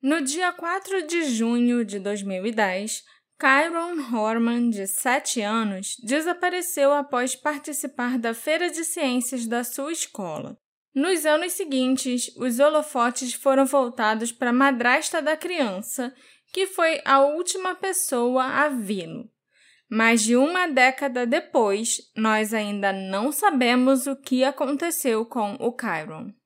No dia 4 de junho de 2010, Kyron Horman, de 7 anos, desapareceu após participar da Feira de Ciências da sua escola. Nos anos seguintes, os holofotes foram voltados para a madrasta da criança, que foi a última pessoa a vê-lo. Mais de uma década depois, nós ainda não sabemos o que aconteceu com o Chiron.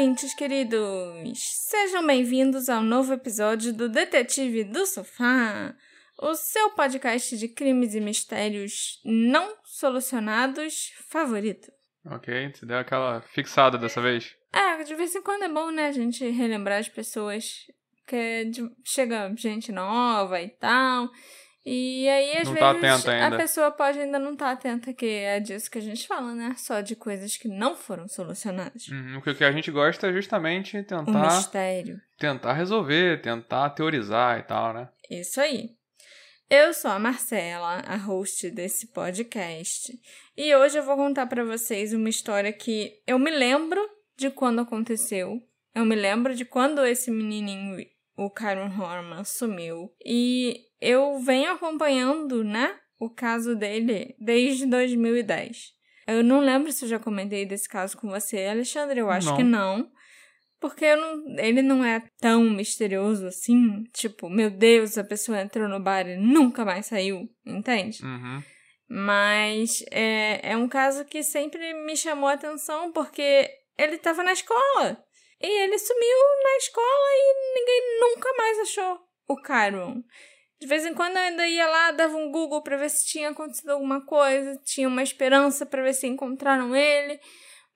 Ouvintes queridos! Sejam bem-vindos ao novo episódio do Detetive do Sofá, o seu podcast de crimes e mistérios não solucionados favorito. Ok, você deu aquela fixada dessa vez. É, de vez em quando é bom, né, a gente relembrar as pessoas que chega gente nova e tal. E aí, às Não tá vezes, atenta a pessoa pode ainda não estar atenta, que é disso que a gente fala, né? Só de coisas que não foram solucionadas. Uhum, Porque o que a gente gosta é justamente O tentar, mistério. tentar resolver, tentar teorizar e tal, né? Isso aí. Eu sou a Marcela, a host desse podcast, e hoje eu vou contar pra vocês uma história que eu me lembro de quando aconteceu. Eu me lembro de quando esse menininho, o Kyron Horman, sumiu. E eu venho acompanhando, né, o caso dele desde 2010. Eu não lembro se eu já comentei desse caso com você, Alexandre. Eu acho Não. que não. Porque não- ele não é tão misterioso assim. Tipo, meu Deus, a pessoa entrou no bar e nunca mais saiu. Entende? Uhum. Mas é, é um caso que sempre me chamou a atenção porque ele estava na escola. E ele sumiu na escola e ninguém nunca mais achou o Kyron. De vez em quando eu ainda ia lá, dava um Google para ver se tinha acontecido alguma coisa, tinha uma esperança para ver se encontraram ele.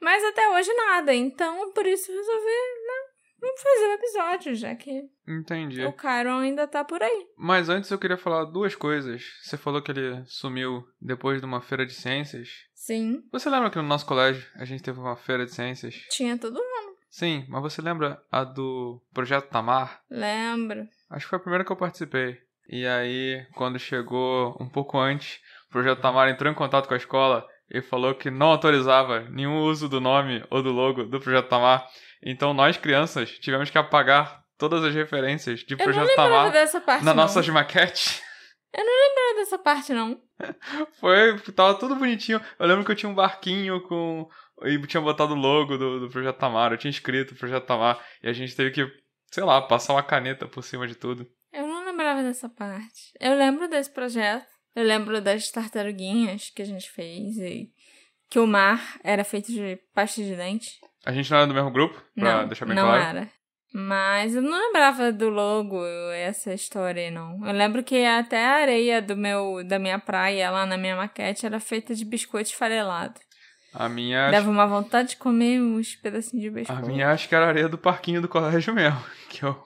Mas até hoje nada. Então, por isso eu resolvi, né, vamos fazer o episódio, já que Entendi. o Kyron ainda tá por aí. Mas antes eu queria falar duas coisas. Você falou que ele sumiu depois de uma feira de ciências. Sim, Você lembra que no nosso colégio a gente teve uma feira de ciências? tinha todo mundo. Sim, mas você lembra a do Projeto Tamar? Lembro. Acho que foi a primeira que eu participei. E aí, quando chegou um pouco antes, o Projeto Tamar entrou em contato com a escola e falou que não autorizava nenhum uso do nome ou do logo do Projeto Tamar. Então nós, crianças, tivemos que apagar todas as referências de Eu não Projeto Tamar dessa parte, não. nossas maquetes. Eu não lembrava dessa parte, não. Foi, tava tudo bonitinho. Eu lembro que eu tinha um barquinho com. E tinha botado o logo do, do Projeto Tamar. Eu tinha escrito Projeto Tamar. E a gente teve que, sei lá, passar uma caneta por cima de tudo. Eu não lembrava dessa parte. Eu lembro desse projeto. Eu lembro das tartaruguinhas que a gente fez e que o mar era feito de pasta de dente. A gente não era do mesmo grupo, pra não, deixar bem não claro. era. Mas eu não lembrava do logo, essa história aí, não. Eu lembro que até a areia do meu, da minha praia lá na minha maquete era feita de biscoito esfarelado. A minha. Dava uma vontade de comer uns pedacinhos de A biscoito. minha acho que era a areia do parquinho do colégio mesmo. Que eu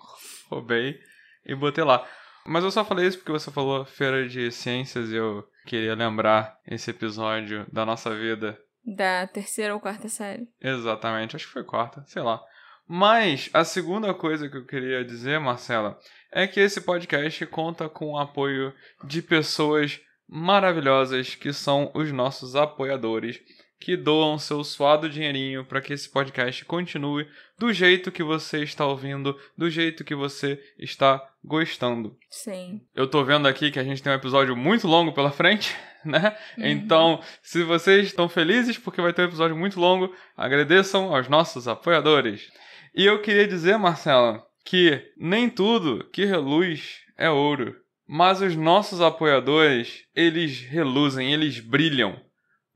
roubei e botei lá. Mas eu só falei isso porque você falou feira de ciências e eu queria lembrar esse episódio da nossa vida Da terceira ou quarta série. Exatamente, acho que foi quarta, sei lá. Mas a segunda coisa que eu queria dizer, Marcela, é que esse podcast conta com o apoio de pessoas maravilhosas que são os nossos apoiadores, que doam seu suado dinheirinho para que esse podcast continue do jeito que você está ouvindo, do jeito que você está gostando. Sim. Eu tô vendo aqui que a gente tem um episódio muito longo pela frente, né? Uhum. Então, se vocês estão felizes porque vai ter um episódio muito longo, agradeçam aos nossos apoiadores. E eu queria dizer, Marcela, que nem tudo que reluz é ouro. Mas os nossos apoiadores, eles reluzem, eles brilham,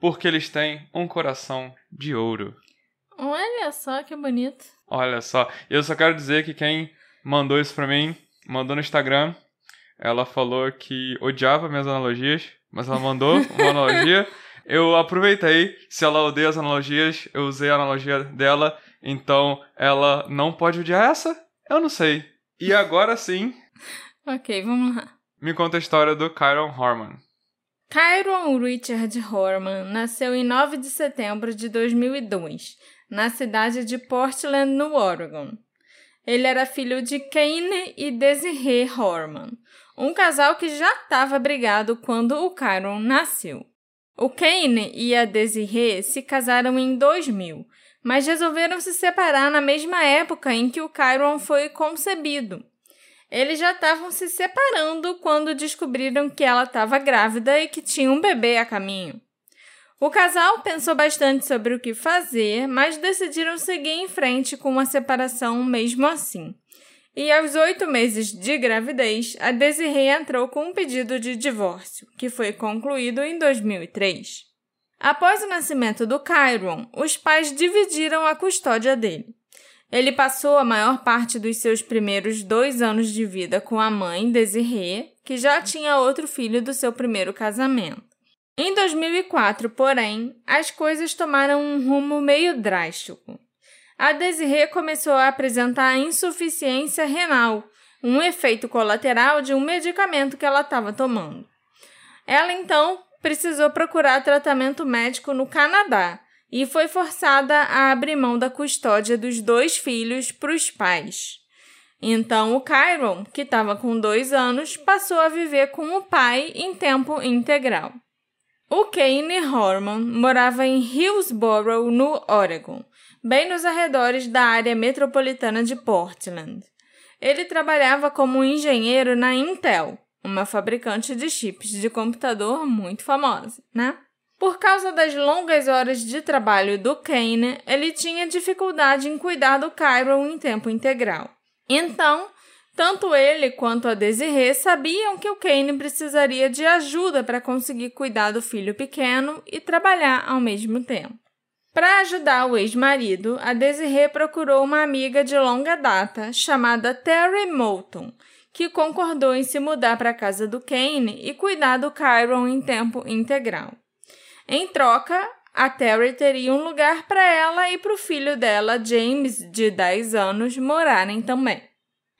porque eles têm um coração de ouro. Olha só que bonito. Olha só, eu só quero dizer que quem mandou isso pra mim, mandou no Instagram, ela falou que odiava minhas analogias, mas ela mandou uma analogia. Eu aproveitei, se ela odeia as analogias, eu usei a analogia dela, então ela não pode odiar essa? Eu não sei. E agora sim, Ok, vamos lá. me conta a história do Kyron Horman. Kyron Richard Horman nasceu em 9 de setembro de 2002, na cidade de Portland, no Oregon. Ele era filho de Kane e Desiree Horman, um casal que já estava brigado quando o Kyron nasceu. O Kane e a Desiree se casaram em 2000, mas resolveram se separar na mesma época em que o Kyron foi concebido. Eles já estavam se separando quando descobriram que ela estava grávida e que tinha um bebê a caminho. O casal pensou bastante sobre o que fazer, mas decidiram seguir em frente com uma separação mesmo assim. E aos oito meses de gravidez, a Desiree entrou com um pedido de divórcio, que foi concluído em 2003. Após o nascimento do Kyron, os pais dividiram a custódia dele. Ele passou a maior parte dos seus primeiros dois anos de vida com a mãe, Desiree, que já tinha outro filho do seu primeiro casamento. Em 2004, porém, as coisas tomaram um rumo meio drástico. A Desiree começou a apresentar insuficiência renal, um efeito colateral de um medicamento que ela estava tomando. Ela então precisou procurar tratamento médico no Canadá, e foi forçada a abrir mão da custódia dos dois filhos para os pais. Então, o Kyron, que estava com dois anos, passou a viver com o pai em tempo integral. O Kane Horman morava em Hillsborough, no Oregon, bem nos arredores da área metropolitana de Portland. Ele trabalhava como engenheiro na Intel, uma fabricante de chips de computador muito famosa, né? Por causa das longas horas de trabalho do Kane, ele tinha dificuldade em cuidar do Kyron em tempo integral. Então, tanto ele quanto a Desiree sabiam que o Kane precisaria de ajuda para conseguir cuidar do filho pequeno e trabalhar ao mesmo tempo. Para ajudar o ex-marido, a Desiree procurou uma amiga de longa data chamada Terry Moulton, que concordou em se mudar para a casa do Kane e cuidar do Kyron em tempo integral. Em troca, a Terry teria um lugar para ela e para o filho dela, James, de 10 anos, morarem também.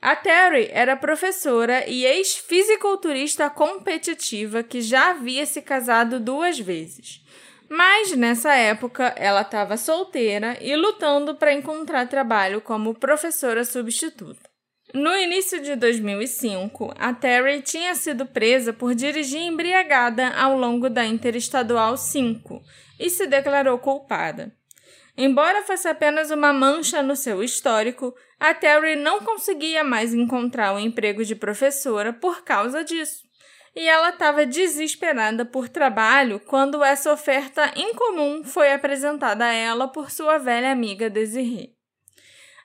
A Terry era professora e ex-fisiculturista competitiva que já havia se casado duas vezes. Mas nessa época ela estava solteira e lutando para encontrar trabalho como professora substituta. No início de 2005, a Terry tinha sido presa por dirigir embriagada ao longo da Interestadual 5 e se declarou culpada. Embora fosse apenas uma mancha no seu histórico, a Terry não conseguia mais encontrar o um emprego de professora por causa disso. E ela estava desesperada por trabalho quando essa oferta incomum foi apresentada a ela por sua velha amiga Desiree.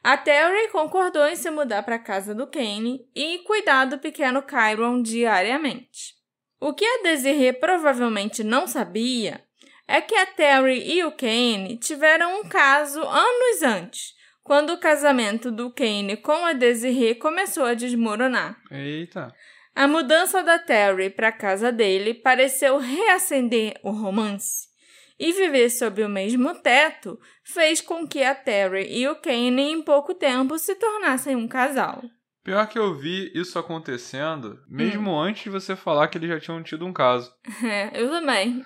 A Terry concordou em se mudar para a casa do Kane e cuidar do pequeno Kyron diariamente. O que a Desiree provavelmente não sabia é que a Terry e o Kane tiveram um caso anos antes, quando o casamento do Kane com a Desiree começou a desmoronar. Eita! A mudança da Terry para a casa dele pareceu reacender o romance e viver sob o mesmo teto fez com que a Terry e o Kane em pouco tempo se tornassem um casal. Pior que eu vi isso acontecendo mesmo hum. antes de você falar que eles já tinham tido um caso. É, eu também.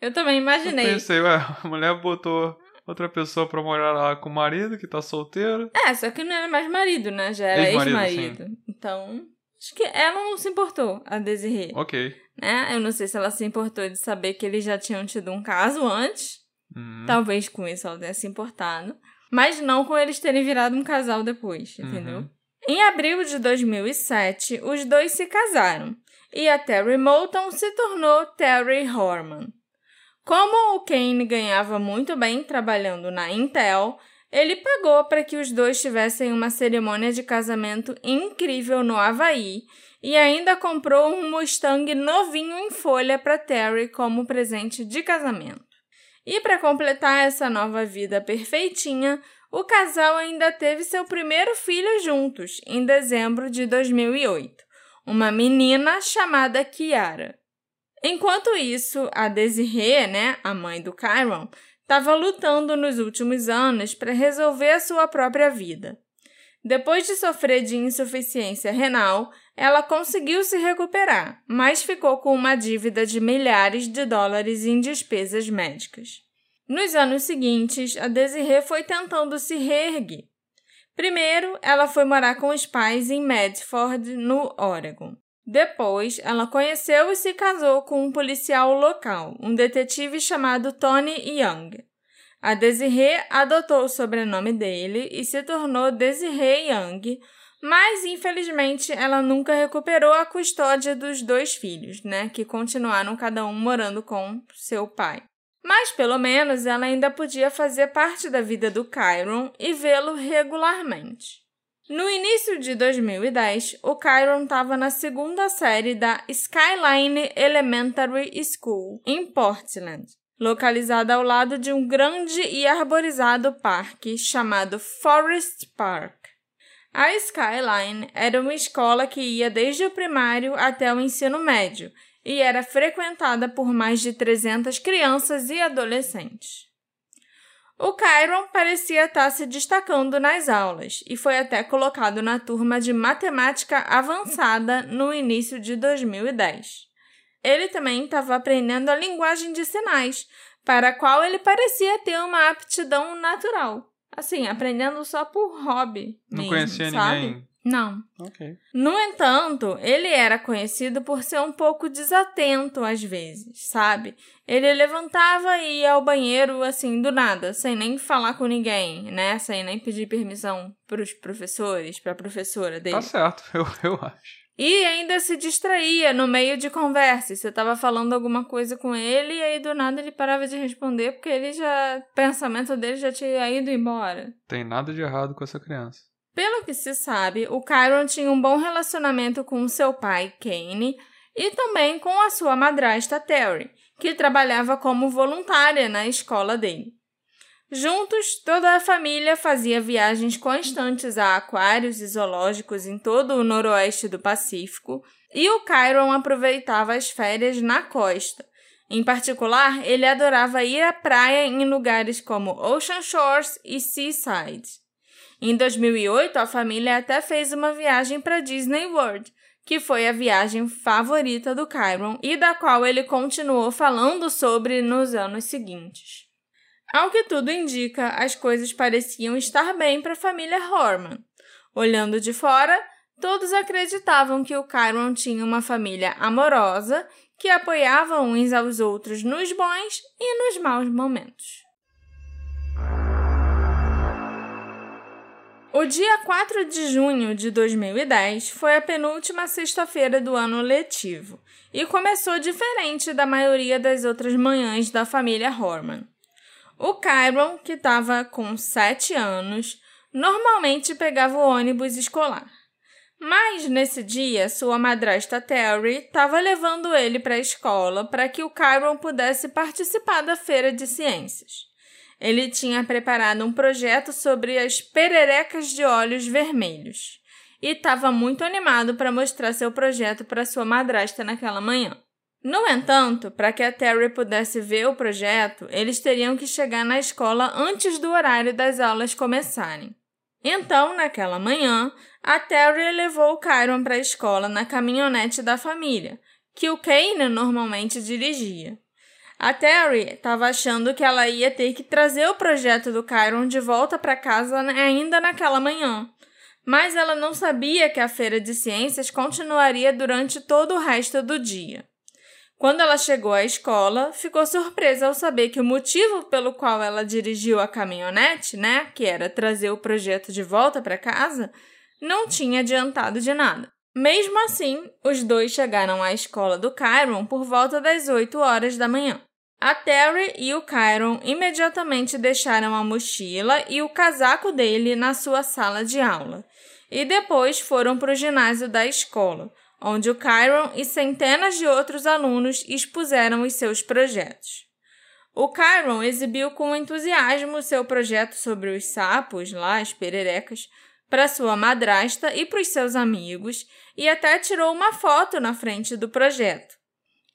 Eu também imaginei. Eu pensei, ué, a mulher botou outra pessoa pra morar lá com o marido que tá solteiro. É, só que não era mais marido, né? Já era ex-marido. Ex então, acho que ela não se importou, a Desiree. Ok né? Eu não sei se ela se importou de saber que eles já tinham tido um caso antes. Uhum. Talvez com isso ela tenha se importado. Mas não com eles terem virado um casal depois, uhum. entendeu? Uhum. Em abril de 2007, os dois se casaram e a Terry Moulton se tornou Terry Horman. Como o Kane ganhava muito bem trabalhando na Intel, ele pagou para que os dois tivessem uma cerimônia de casamento incrível no Havaí e ainda comprou um Mustang novinho em folha para Terry como presente de casamento. E para completar essa nova vida perfeitinha, o casal ainda teve seu primeiro filho juntos, em dezembro de 2008, uma menina chamada Kiara. Enquanto isso, a Desiree, né, a mãe do Kyron, estava lutando nos últimos anos para resolver a sua própria vida. Depois de sofrer de insuficiência renal, ela conseguiu se recuperar, mas ficou com uma dívida de milhares de dólares em despesas médicas. Nos anos seguintes, a Desiree foi tentando se reerguer. Primeiro, ela foi morar com os pais em Medford, no Oregon. Depois, ela conheceu e se casou com um policial local, um detetive chamado Tony Young. A Desiree adotou o sobrenome dele e se tornou Desiree Young, mas infelizmente ela nunca recuperou a custódia dos dois filhos, né, que continuaram cada um morando com seu pai. Mas pelo menos ela ainda podia fazer parte da vida do Kyron e vê-lo regularmente. No início de 2010, o Kyron estava na segunda série da Skyline Elementary School, em Portland, localizada ao lado de um grande e arborizado parque chamado Forest Park. A Skyline era uma escola que ia desde o primário até o ensino médio e era frequentada por mais de 300 crianças e adolescentes. O Kyron parecia estar se destacando nas aulas e foi até colocado na turma de matemática avançada no início de 2010. Ele também estava aprendendo a linguagem de sinais, para a qual ele parecia ter uma aptidão natural. Assim, aprendendo só por hobby. Não mesmo, conhecia sabe? ninguém. Não. Ok. No entanto, ele era conhecido por ser um pouco desatento às vezes, sabe? Ele levantava e ia ao banheiro assim do nada, sem nem falar com ninguém, né? Sem nem pedir permissão para os professores, para a professora dele. Tá certo, eu, eu acho. E ainda se distraía no meio de conversa. Você estava falando alguma coisa com ele e aí do nada ele parava de responder porque ele já, o pensamento dele já tinha ido embora. Tem nada de errado com essa criança. Pelo que se sabe, o Kyron tinha um bom relacionamento com seu pai, Kane, e também com a sua madrasta, Terry, que trabalhava como voluntária na escola dele. Juntos, toda a família fazia viagens constantes a aquários e zoológicos em todo o noroeste do Pacífico, e o Kyron aproveitava as férias na costa. Em particular, ele adorava ir à praia em lugares como Ocean Shores e Seaside. Em 2008, a família até fez uma viagem para Disney World, que foi a viagem favorita do Kyron e da qual ele continuou falando sobre nos anos seguintes. Ao que tudo indica, as coisas pareciam estar bem para a família Horman. Olhando de fora, todos acreditavam que o Kyron tinha uma família amorosa que apoiava uns aos outros nos bons e nos maus momentos. O dia 4 de junho de 2010 foi a penúltima sexta-feira do ano letivo e começou diferente da maioria das outras manhãs da família Horman. O Kyron, que estava com 7 anos, normalmente pegava o ônibus escolar. Mas nesse dia, sua madrasta Terry estava levando ele para a escola para que o Kyron pudesse participar da feira de ciências. Ele tinha preparado um projeto sobre as pererecas de olhos vermelhos e estava muito animado para mostrar seu projeto para sua madrasta naquela manhã. No entanto, para que a Terry pudesse ver o projeto, eles teriam que chegar na escola antes do horário das aulas começarem. Então, naquela manhã, a Terry levou o Kyron para a escola na caminhonete da família, que o Kane normalmente dirigia. A Terry estava achando que ela ia ter que trazer o projeto do Kyron de volta para casa ainda naquela manhã. Mas ela não sabia que a feira de ciências continuaria durante todo o resto do dia. Quando ela chegou à escola, ficou surpresa ao saber que o motivo pelo qual ela dirigiu a caminhonete, né, que era trazer o projeto de volta para casa, não tinha adiantado de nada. Mesmo assim, os dois chegaram à escola do Kyron por volta das 8 horas da manhã. A Terry e o Kyron imediatamente deixaram a mochila e o casaco dele na sua sala de aula e depois foram para o ginásio da escola, onde o Kyron e centenas de outros alunos expuseram os seus projetos. O Kyron exibiu com entusiasmo seu projeto sobre os sapos, lá as pererecas, para sua madrasta e para os seus amigos e até tirou uma foto na frente do projeto.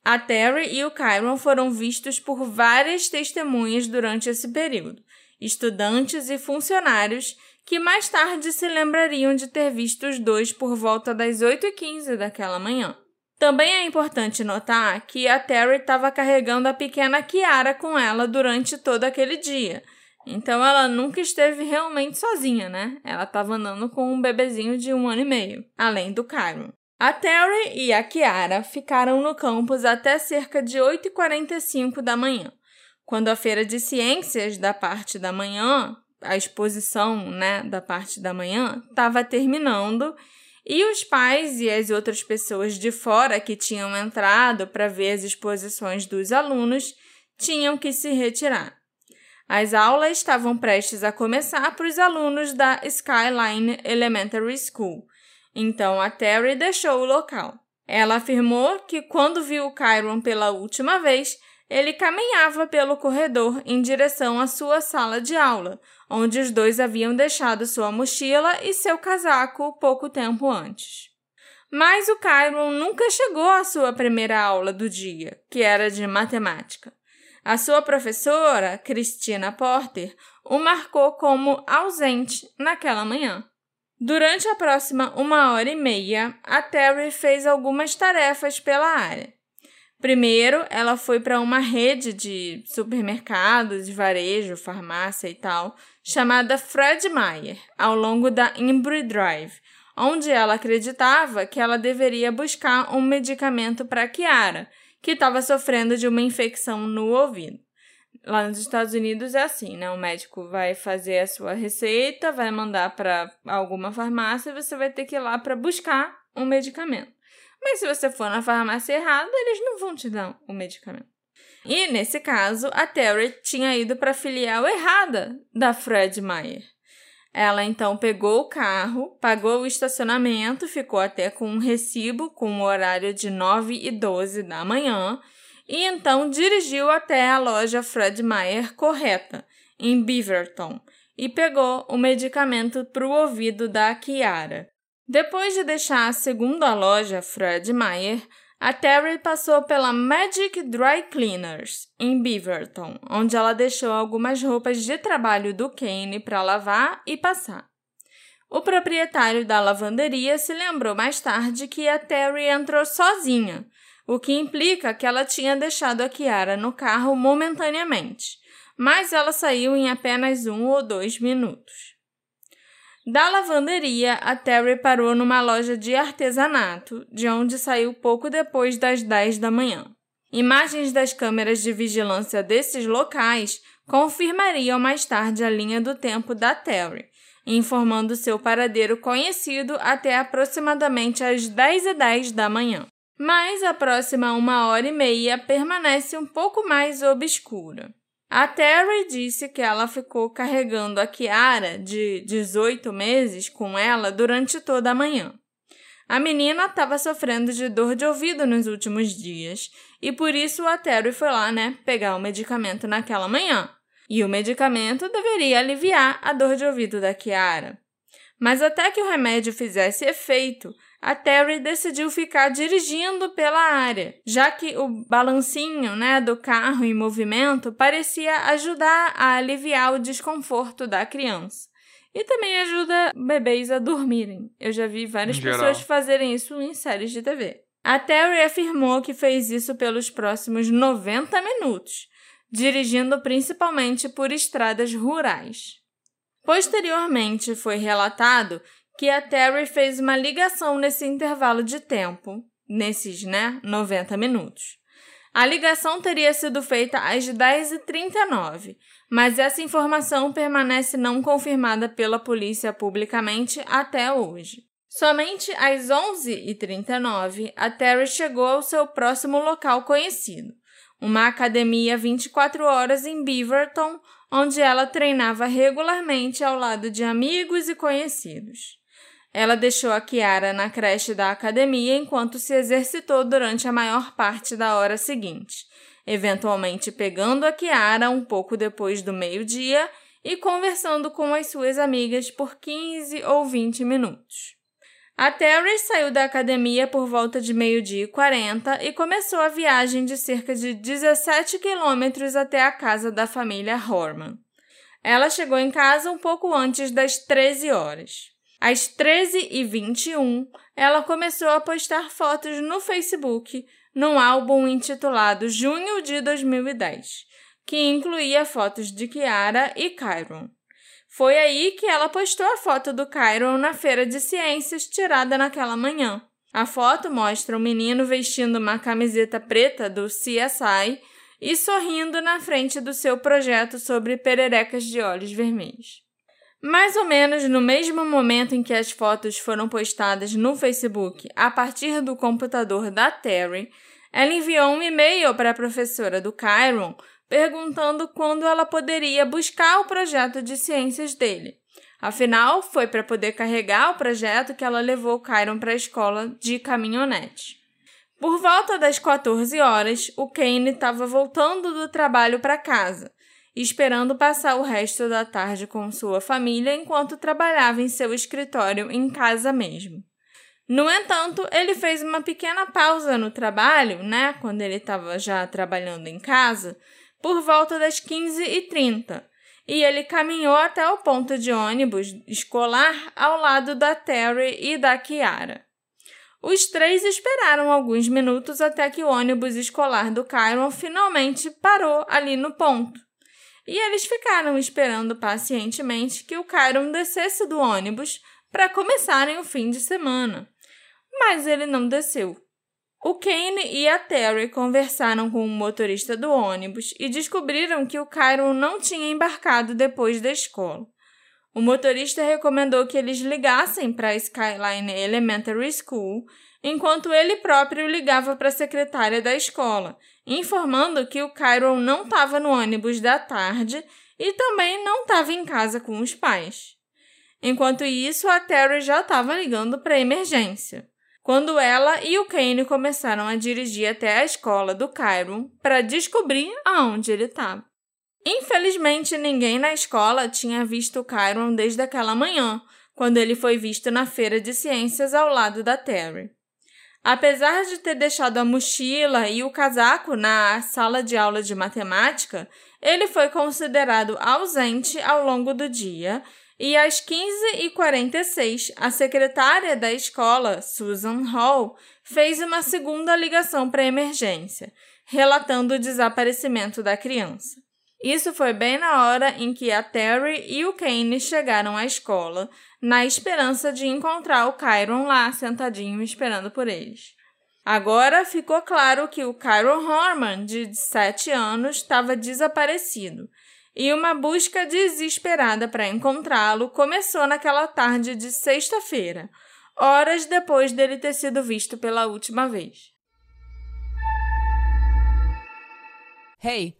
A Terry e o Kyron foram vistos por várias testemunhas durante esse período, estudantes e funcionários que mais tarde se lembrariam de ter visto os dois por volta das 8h15 daquela manhã. Também é importante notar que a Terry estava carregando a pequena Kiara com ela durante todo aquele dia. Então ela nunca esteve realmente sozinha, né? Ela estava andando com um bebezinho de um ano e meio, além do Kyron. A Terry e a Kiara ficaram no campus até cerca de 8h45 da manhã, quando a feira de ciências da parte da manhã a exposição né, da parte da manhã estava terminando e os pais e as outras pessoas de fora que tinham entrado para ver as exposições dos alunos tinham que se retirar. As aulas estavam prestes a começar para os alunos da Skyline Elementary School, então a Terry deixou o local. Ela afirmou que quando viu o Kyron pela última vez, ele caminhava pelo corredor em direção à sua sala de aula, onde os dois haviam deixado sua mochila e seu casaco pouco tempo antes. Mas o Kyron nunca chegou à sua primeira aula do dia, que era de matemática. A sua professora, Christina Porter, o marcou como ausente naquela manhã. Durante a próxima uma hora e meia, a Terry fez algumas tarefas pela área. Primeiro, ela foi para uma rede de supermercados, varejo, farmácia e tal, chamada Fred Meyer, ao longo da Embry Drive, onde ela acreditava que ela deveria buscar um medicamento para Kiara, que estava sofrendo de uma infecção no ouvido. Lá nos Estados Unidos é assim, né? O médico vai fazer a sua receita, vai mandar para alguma farmácia e você vai ter que ir lá para buscar um medicamento. Mas se você for na farmácia errada, eles não vão te dar o medicamento. E nesse caso, a Terry tinha ido para a filial errada da Fred Meyer. Ela então pegou o carro, pagou o estacionamento, ficou até com um recibo com o horário de 9 e 12 da manhã e então dirigiu até a loja Fred Meyer correta, em Beaverton, e pegou o medicamento para o ouvido da Kiara. Depois de deixar a segunda loja Fred Meyer, a Terry passou pela Magic Dry Cleaners, em Beaverton, onde ela deixou algumas roupas de trabalho do Kane para lavar e passar. O proprietário da lavanderia se lembrou mais tarde que a Terry entrou sozinha, o que implica que ela tinha deixado a Kiara no carro momentaneamente, mas ela saiu em apenas um ou dois minutos. Da lavanderia, a Terry parou numa loja de artesanato, de onde saiu pouco depois das 10 da manhã. Imagens das câmeras de vigilância desses locais confirmariam mais tarde a linha do tempo da Terry, informando seu paradeiro conhecido até aproximadamente às 10 e 10 da manhã. Mas a próxima uma hora e meia permanece um pouco mais obscura. A Terry disse que ela ficou carregando a Kiara, de 18 meses, com ela durante toda a manhã. A menina estava sofrendo de dor de ouvido nos últimos dias e por isso a Terry foi lá, né, pegar o medicamento naquela manhã. E o medicamento deveria aliviar a dor de ouvido da Kiara. Mas até que o remédio fizesse efeito, a Terry decidiu ficar dirigindo pela área, já que o balancinho né, do carro em movimento parecia ajudar a aliviar o desconforto da criança. E também ajuda bebês a dormirem. Eu já vi várias pessoas fazerem isso em séries de TV. A Terry afirmou que fez isso pelos próximos 90 minutos, dirigindo principalmente por estradas rurais. Posteriormente, foi relatado que a Terry fez uma ligação nesse intervalo de tempo, nesses, né, 90 minutos. A ligação teria sido feita às 10h39, mas essa informação permanece não confirmada pela polícia publicamente até hoje. Somente às 11h39, a Terry chegou ao seu próximo local conhecido, uma academia 24 horas em Beaverton, onde ela treinava regularmente ao lado de amigos e conhecidos. Ela deixou a Kiara na creche da academia enquanto se exercitou durante a maior parte da hora seguinte, eventualmente pegando a Kiara um pouco depois do meio-dia e conversando com as suas amigas por 15 ou 20 minutos. A Terry saiu da academia por volta de meio-dia e 40 e começou a viagem de cerca de 17 quilômetros até a casa da família Horman. Ela chegou em casa um pouco antes das 13 horas. Às 13h21, ela começou a postar fotos no Facebook num álbum intitulado Junho de 2010, que incluía fotos de Kiara e Kyron. Foi aí que ela postou a foto do Kyron na feira de ciências tirada naquela manhã. A foto mostra o menino vestindo uma camiseta preta do CSI e sorrindo na frente do seu projeto sobre pererecas de olhos vermelhos. Mais ou menos no mesmo momento em que as fotos foram postadas no Facebook a partir do computador da Terry, ela enviou um e-mail para a professora do Chiron perguntando quando ela poderia buscar o projeto de ciências dele. Afinal, foi para poder carregar o projeto que ela levou o Chiron para a escola de caminhonete. Por volta das 14 horas, o Kane estava voltando do trabalho para casa, esperando passar o resto da tarde com sua família enquanto trabalhava em seu escritório em casa mesmo. No entanto, ele fez uma pequena pausa no trabalho, né, quando ele estava já trabalhando em casa, por volta das 15h30, e ele caminhou até o ponto de ônibus escolar ao lado da Terry e da Kiara. Os três esperaram alguns minutos até que o ônibus escolar do Kyron finalmente parou ali no ponto. E eles ficaram esperando pacientemente que o Kyron descesse do ônibus para começarem o fim de semana. Mas ele não desceu. O Kane e a Terry conversaram com o motorista do ônibus e descobriram que o Kyron não tinha embarcado depois da escola. O motorista recomendou que eles ligassem para a Skyline Elementary School, enquanto ele próprio ligava para a secretária da escola, informando que o Kyron não estava no ônibus da tarde e também não estava em casa com os pais. Enquanto isso, a Terry já estava ligando para emergência. Quando ela e o Kane começaram a dirigir até a escola do Kyron para descobrir aonde ele estava. Infelizmente, ninguém na escola tinha visto Kyron desde aquela manhã, quando ele foi visto na feira de ciências ao lado da Terry. Apesar de ter deixado a mochila e o casaco na sala de aula de matemática, ele foi considerado ausente ao longo do dia e às 15h46, a secretária da escola, Susan Hall, fez uma segunda ligação para emergência, relatando o desaparecimento da criança. Isso foi bem na hora em que a Terry e o Kane chegaram à escola, na esperança de encontrar o Kyron lá sentadinho esperando por eles. Agora ficou claro que o Kyron Horman, de 7 anos, estava desaparecido, e uma busca desesperada para encontrá-lo começou naquela tarde de sexta-feira, horas depois dele ter sido visto pela última vez. Hey!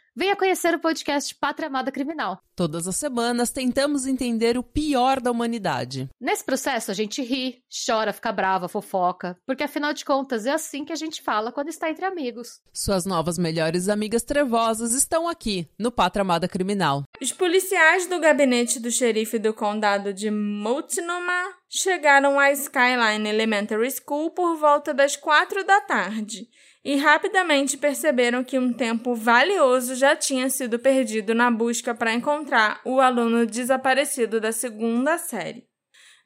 Venha conhecer o podcast Pátria Amada Criminal. Todas as semanas tentamos entender o pior da humanidade. Nesse processo a gente ri, chora, fica brava, fofoca, porque afinal de contas é assim que a gente fala quando está entre amigos. Suas novas melhores amigas trevosas estão aqui no Pátria Amada Criminal. Os policiais do gabinete do xerife do condado de Multnomah chegaram à Skyline Elementary School por volta das quatro da tarde e rapidamente perceberam que um tempo valioso já tinha sido perdido na busca para encontrar o aluno desaparecido da segunda série.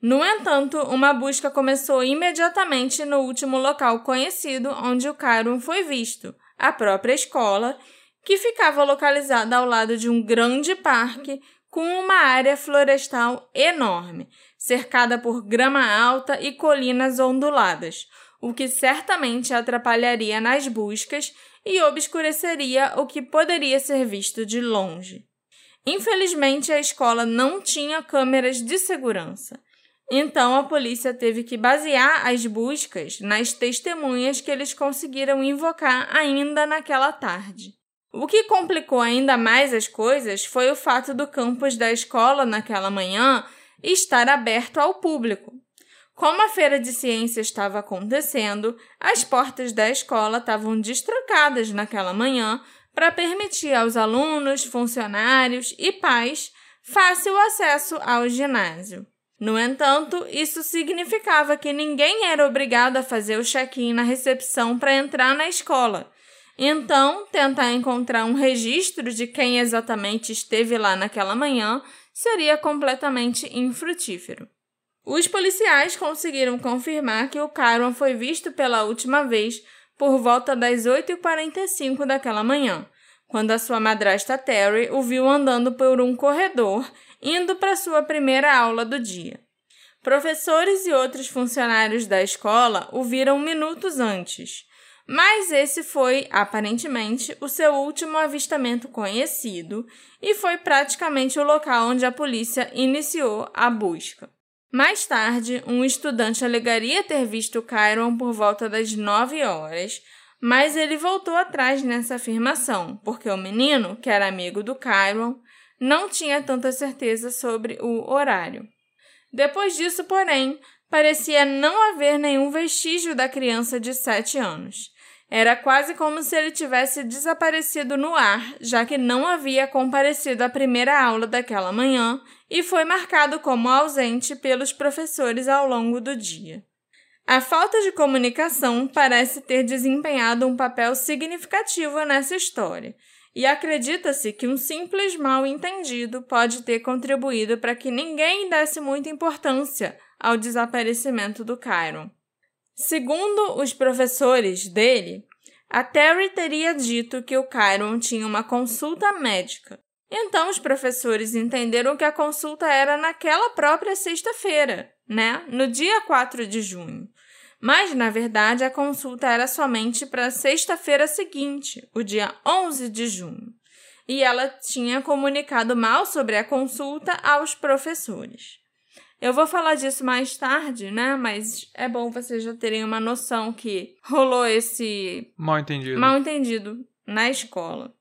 No entanto, uma busca começou imediatamente no último local conhecido onde o Kyron foi visto, a própria escola, que ficava localizada ao lado de um grande parque com uma área florestal enorme, cercada por grama alta e colinas onduladas, o que certamente atrapalharia nas buscas e obscureceria o que poderia ser visto de longe. Infelizmente, a escola não tinha câmeras de segurança. Então, a polícia teve que basear as buscas nas testemunhas que eles conseguiram invocar ainda naquela tarde. O que complicou ainda mais as coisas foi o fato do campus da escola naquela manhã estar aberto ao público. Como a feira de ciências estava acontecendo, as portas da escola estavam destrancadas naquela manhã para permitir aos alunos, funcionários e pais fácil acesso ao ginásio. No entanto, isso significava que ninguém era obrigado a fazer o check-in na recepção para entrar na escola. Então, tentar encontrar um registro de quem exatamente esteve lá naquela manhã seria completamente infrutífero. Os policiais conseguiram confirmar que o Kyron foi visto pela última vez por volta das 8h45 daquela manhã, quando a sua madrasta Terry o viu andando por um corredor indo para sua primeira aula do dia. Professores e outros funcionários da escola o viram minutos antes, mas esse foi, aparentemente, o seu último avistamento conhecido e foi praticamente o local onde a polícia iniciou a busca. Mais tarde, um estudante alegaria ter visto Kyron por volta das 9 horas, mas ele voltou atrás nessa afirmação, porque o menino, que era amigo do Kyron, não tinha tanta certeza sobre o horário. Depois disso, porém, parecia não haver nenhum vestígio da criança de 7 anos. Era quase como se ele tivesse desaparecido no ar, já que não havia comparecido à primeira aula daquela manhã e foi marcado como ausente pelos professores ao longo do dia. A falta de comunicação parece ter desempenhado um papel significativo nessa história, e acredita-se que um simples mal-entendido pode ter contribuído para que ninguém desse muita importância ao desaparecimento do Kyron. Segundo os professores dele, a Terry teria dito que o Kyron tinha uma consulta médica. Então os professores entenderam que a consulta era naquela própria sexta-feira, né? No dia 4 de junho. Mas, na verdade, a consulta era somente para sexta-feira seguinte, o dia 11 de junho. E ela tinha comunicado mal sobre a consulta aos professores. Eu vou falar disso mais tarde, né? Mas é bom vocês já terem uma noção que rolou esse mal entendido, mal entendido na escola.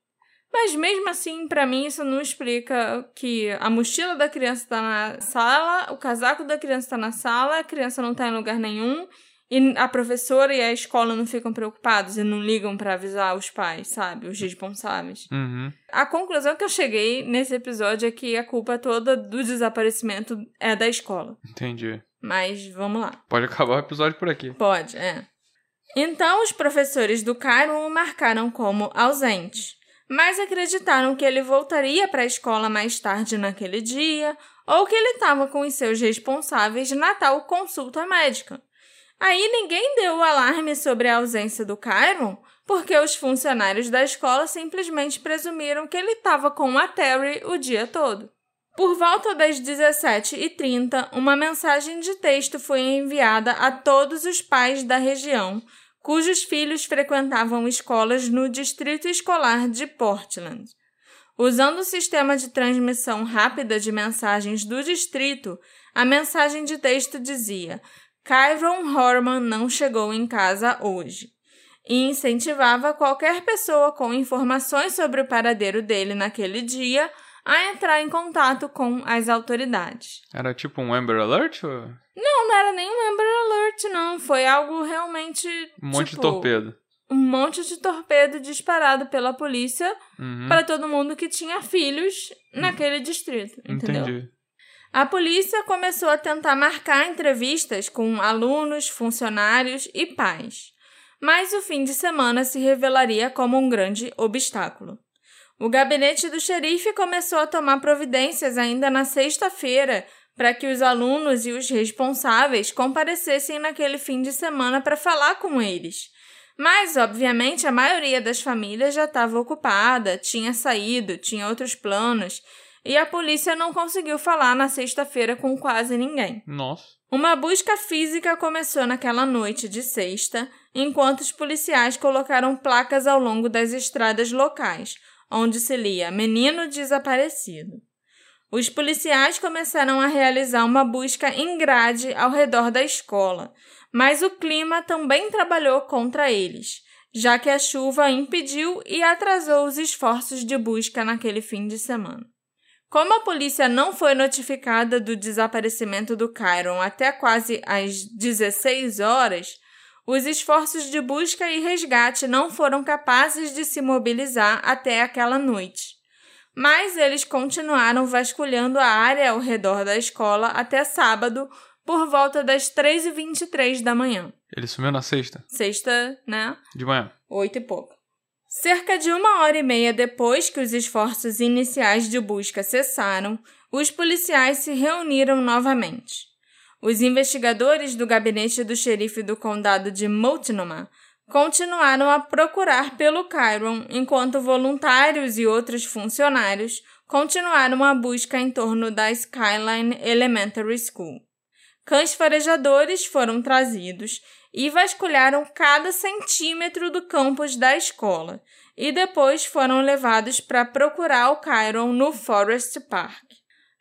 Mas mesmo assim, para mim, isso não explica que a mochila da criança está na sala, o casaco da criança está na sala, a criança não está em lugar nenhum e a professora e a escola não ficam preocupados e não ligam para avisar os pais, sabe? Os responsáveis. Uhum. A conclusão que eu cheguei nesse episódio é que a culpa toda do desaparecimento é da escola. Entendi. Mas vamos lá. Pode acabar o episódio por aqui. Pode, é. Então, os professores do Cairo o marcaram como ausente, mas acreditaram que ele voltaria para a escola mais tarde naquele dia ou que ele estava com os seus responsáveis na tal consulta médica. Aí ninguém deu o alarme sobre a ausência do Kyron, porque os funcionários da escola simplesmente presumiram que ele estava com a Terry o dia todo. Por volta das 17h30, uma mensagem de texto foi enviada a todos os pais da região cujos filhos frequentavam escolas no distrito escolar de Portland. Usando o sistema de transmissão rápida de mensagens do distrito, a mensagem de texto dizia: Kyron Horman não chegou em casa hoje e incentivava qualquer pessoa com informações sobre o paradeiro dele naquele dia a entrar em contato com as autoridades. Era tipo um Amber Alert? Ou... Não, não era nem um Amber Alert, não. Foi algo realmente. Um monte tipo, de torpedo. Um monte de torpedo disparado pela polícia Uhum. para todo mundo que tinha filhos naquele distrito. Entendeu? Entendi. A polícia começou a tentar marcar entrevistas com alunos, funcionários e pais, mas o fim de semana se revelaria como um grande obstáculo. O gabinete do xerife começou a tomar providências ainda na sexta-feira para que os alunos e os responsáveis comparecessem naquele fim de semana para falar com eles. Mas, obviamente, a maioria das famílias já estava ocupada, tinha saído, tinha outros planos e a polícia não conseguiu falar na sexta-feira com quase ninguém. Nossa. Uma busca física começou naquela noite de sexta, enquanto os policiais colocaram placas ao longo das estradas locais, onde se lia Menino Desaparecido. Os policiais começaram a realizar uma busca em grade ao redor da escola, mas o clima também trabalhou contra eles, já que a chuva impediu e atrasou os esforços de busca naquele fim de semana. Como a polícia não foi notificada do desaparecimento do Kyron até quase às 16 horas, os esforços de busca e resgate não foram capazes de se mobilizar até aquela noite. mas eles continuaram vasculhando a área ao redor da escola até sábado, por volta das 3h23 da manhã. Ele sumiu na sexta? Sexta, né? De manhã. Oito e pouco. Cerca de uma hora e meia depois que os esforços iniciais de busca cessaram, os policiais se reuniram novamente. Os investigadores do gabinete do xerife do condado de Multnomah continuaram a procurar pelo Chiron, enquanto voluntários e outros funcionários continuaram a busca em torno da Skyline Elementary School. Cães farejadores foram trazidos e vasculharam cada centímetro do campus da escola e depois foram levados para procurar o Chiron no Forest Park.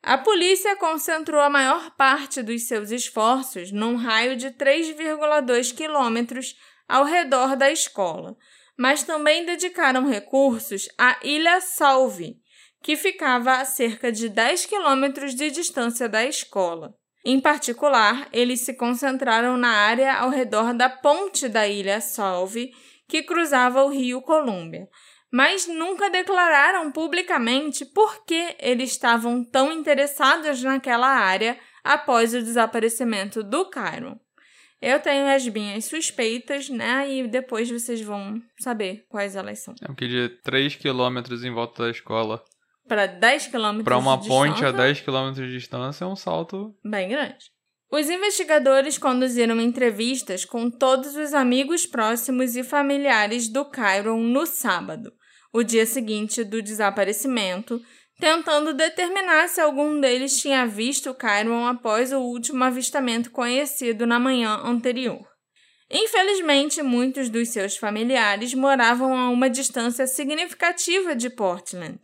A polícia concentrou a maior parte dos seus esforços num raio de 3,2 quilômetros ao redor da escola, mas também dedicaram recursos à Ilha Salve, que ficava a cerca de 10 quilômetros de distância da escola. Em particular, eles se concentraram na área ao redor da ponte da Ilha Salve, que cruzava o rio Colômbia, mas nunca declararam publicamente por que eles estavam tão interessados naquela área após o desaparecimento do Cairo. Eu tenho as minhas suspeitas, né? E depois vocês vão saber quais elas são. É porque de 3 km em volta da escola Para 10 quilômetros para uma de ponte a distância, 10 km de distância é um salto. bem grande. Os investigadores conduziram entrevistas com todos os amigos próximos e familiares do Chiron no sábado, o dia seguinte do desaparecimento, tentando determinar se algum deles tinha visto o Chiron após o último avistamento conhecido na manhã anterior. Infelizmente, muitos dos seus familiares moravam a uma distância significativa de Portland,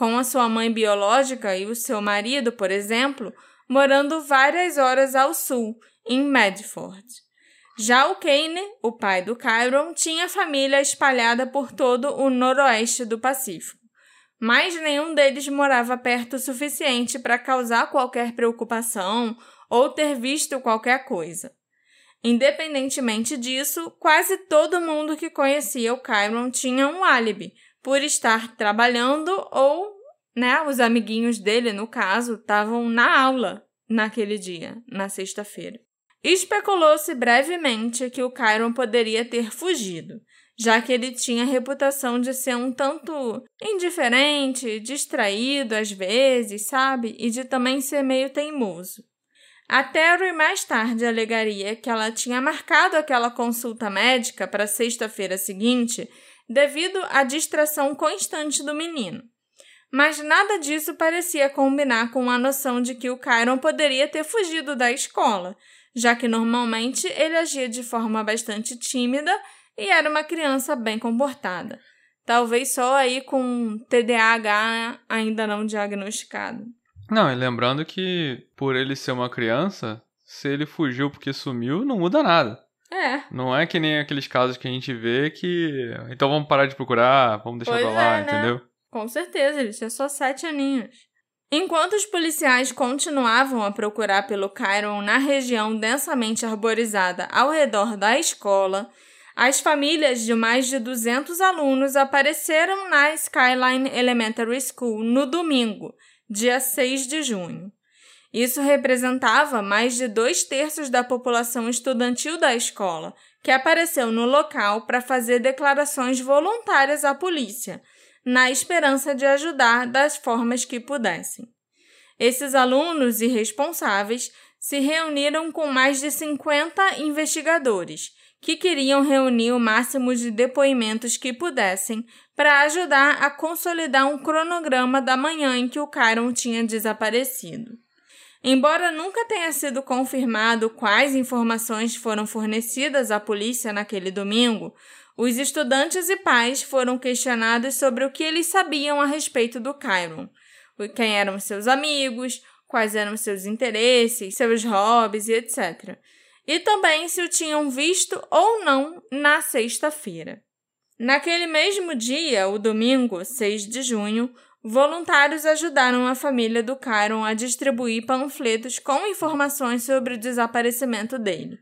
com a sua mãe biológica e o seu marido, por exemplo, morando várias horas ao sul, em Medford. Já o Kane, o pai do Chiron, tinha família espalhada por todo o noroeste do Pacífico, mas nenhum deles morava perto o suficiente para causar qualquer preocupação ou ter visto qualquer coisa. Independentemente disso, quase todo mundo que conhecia o Chiron tinha um álibi por estar trabalhando ou, né, os amiguinhos dele, no caso, estavam na aula naquele dia, na sexta-feira. Especulou-se brevemente que o Chiron poderia ter fugido, já que ele tinha a reputação de ser um tanto indiferente, distraído às vezes, sabe? E de também ser meio teimoso. A Terry mais tarde alegaria que ela tinha marcado aquela consulta médica para sexta-feira seguinte devido à distração constante do menino. Mas nada disso parecia combinar com a noção de que o Chiron poderia ter fugido da escola, já que normalmente ele agia de forma bastante tímida e era uma criança bem comportada. Talvez só aí com TDAH ainda não diagnosticado. Não, e lembrando que por ele ser uma criança, se ele fugiu porque sumiu, não muda nada. É, Não é que nem aqueles casos que a gente vê que. Então vamos parar de procurar, vamos deixar Pois pra lá, é, né? entendeu? Com certeza, ele tinha só sete aninhos. Enquanto os policiais continuavam a procurar pelo Chiron na região densamente arborizada ao redor da escola, as famílias de mais de 200 alunos apareceram na Skyline Elementary School no domingo, dia 6 de junho. Isso representava mais de dois terços da população estudantil da escola, que apareceu no local para fazer declarações voluntárias à polícia, na esperança de ajudar das formas que pudessem. Esses alunos irresponsáveis se reuniram com mais de 50 investigadores, que queriam reunir o máximo de depoimentos que pudessem para ajudar a consolidar um cronograma da manhã em que o Chiron tinha desaparecido. Embora nunca tenha sido confirmado quais informações foram fornecidas à polícia naquele domingo, os estudantes e pais foram questionados sobre o que eles sabiam a respeito do Chiron, quem eram seus amigos, quais eram seus interesses, seus hobbies e etc. E também se o tinham visto ou não na sexta-feira. Naquele mesmo dia, o domingo, 6 de junho, voluntários ajudaram a família do Chiron a distribuir panfletos com informações sobre o desaparecimento dele.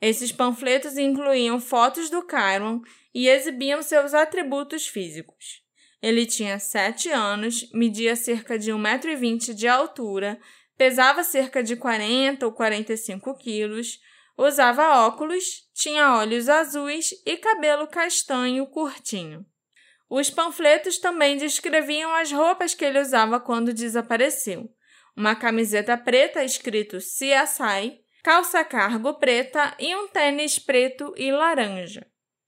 Esses panfletos incluíam fotos do Chiron e exibiam seus atributos físicos. Ele tinha 7 anos, media cerca de 1,20m de altura, pesava cerca de 40 ou 45 quilos, usava óculos, tinha olhos azuis e cabelo castanho curtinho. Os panfletos também descreviam as roupas que ele usava quando desapareceu. Uma camiseta preta escrito CSI, calça cargo preta e um tênis preto e laranja.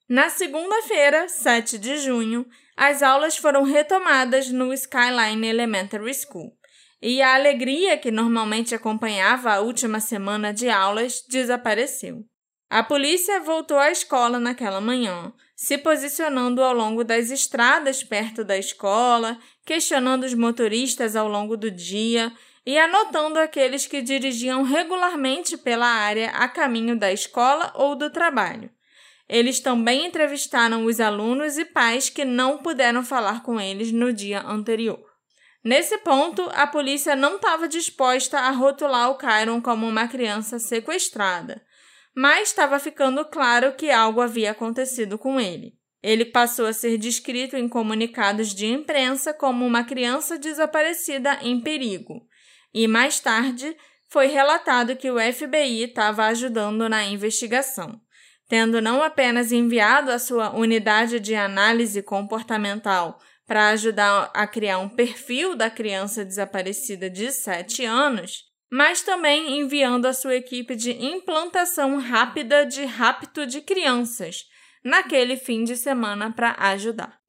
Na segunda-feira, 7 de junho, as aulas foram retomadas no Skyline Elementary School e a alegria que normalmente acompanhava a última semana de aulas desapareceu. A polícia voltou à escola naquela manhã, se posicionando ao longo das estradas perto da escola, questionando os motoristas ao longo do dia e anotando aqueles que dirigiam regularmente pela área a caminho da escola ou do trabalho. Eles também entrevistaram os alunos e pais que não puderam falar com eles no dia anterior. Nesse ponto, a polícia não estava disposta a rotular o Kyron como uma criança sequestrada, mas estava ficando claro que algo havia acontecido com ele. Ele passou a ser descrito em comunicados de imprensa como uma criança desaparecida em perigo, e mais tarde foi relatado que o FBI estava ajudando na investigação, tendo não apenas enviado a sua unidade de análise comportamental para ajudar a criar um perfil da criança desaparecida de 7 anos, mas também enviando a sua equipe de implantação rápida de rapto de crianças naquele fim de semana para ajudar.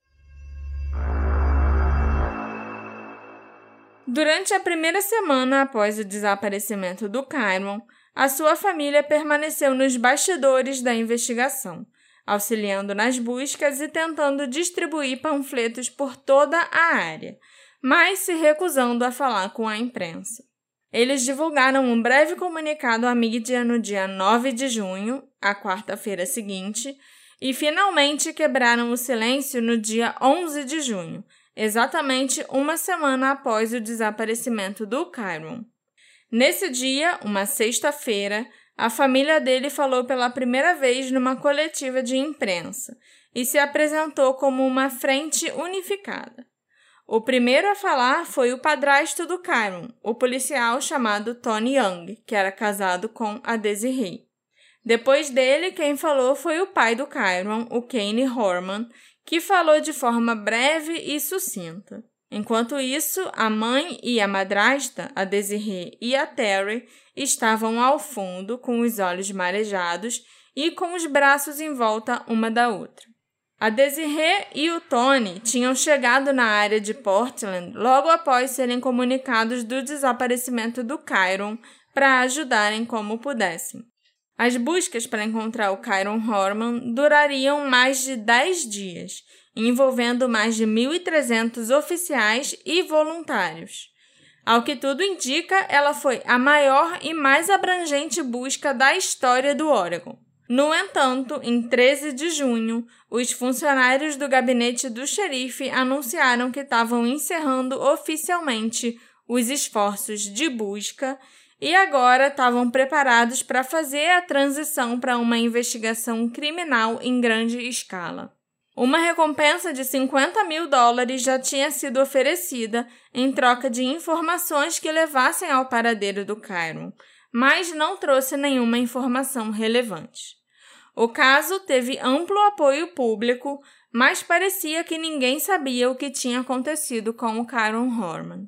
Durante a primeira semana após o desaparecimento do Kyron, a sua família permaneceu nos bastidores da investigação, auxiliando nas buscas e tentando distribuir panfletos por toda a área, mas se recusando a falar com a imprensa. Eles divulgaram um breve comunicado à mídia no dia 9 de junho, a quarta-feira seguinte, e finalmente quebraram o silêncio no dia 11 de junho, exatamente uma semana após o desaparecimento do Kyron. Nesse dia, uma sexta-feira, a família dele falou pela primeira vez numa coletiva de imprensa e se apresentou como uma frente unificada. O primeiro a falar foi o padrasto do Kyron, o policial chamado Tony Young, que era casado com a Desiree. Depois dele, quem falou foi o pai do Kyron, o Kane Horman, que falou de forma breve e sucinta. Enquanto isso, a mãe e a madrasta, a Desiree e a Terry, estavam ao fundo, com os olhos marejados e com os braços em volta uma da outra. A Desiree e o Tony tinham chegado na área de Portland logo após serem comunicados do desaparecimento do Kyron para ajudarem como pudessem. As buscas para encontrar o Kyron Horman durariam mais de 10 dias, envolvendo mais de 1.300 oficiais e voluntários. Ao que tudo indica, ela foi a maior e mais abrangente busca da história do Oregon. No entanto, em 13 de junho, os funcionários do gabinete do xerife anunciaram que estavam encerrando oficialmente os esforços de busca e agora estavam preparados para fazer a transição para uma investigação criminal em grande escala. Uma recompensa de 50 mil dólares já tinha sido oferecida em troca de informações que levassem ao paradeiro do Cairo, mas não trouxe nenhuma informação relevante. O caso teve amplo apoio público, mas parecia que ninguém sabia o que tinha acontecido com o Caron Horman.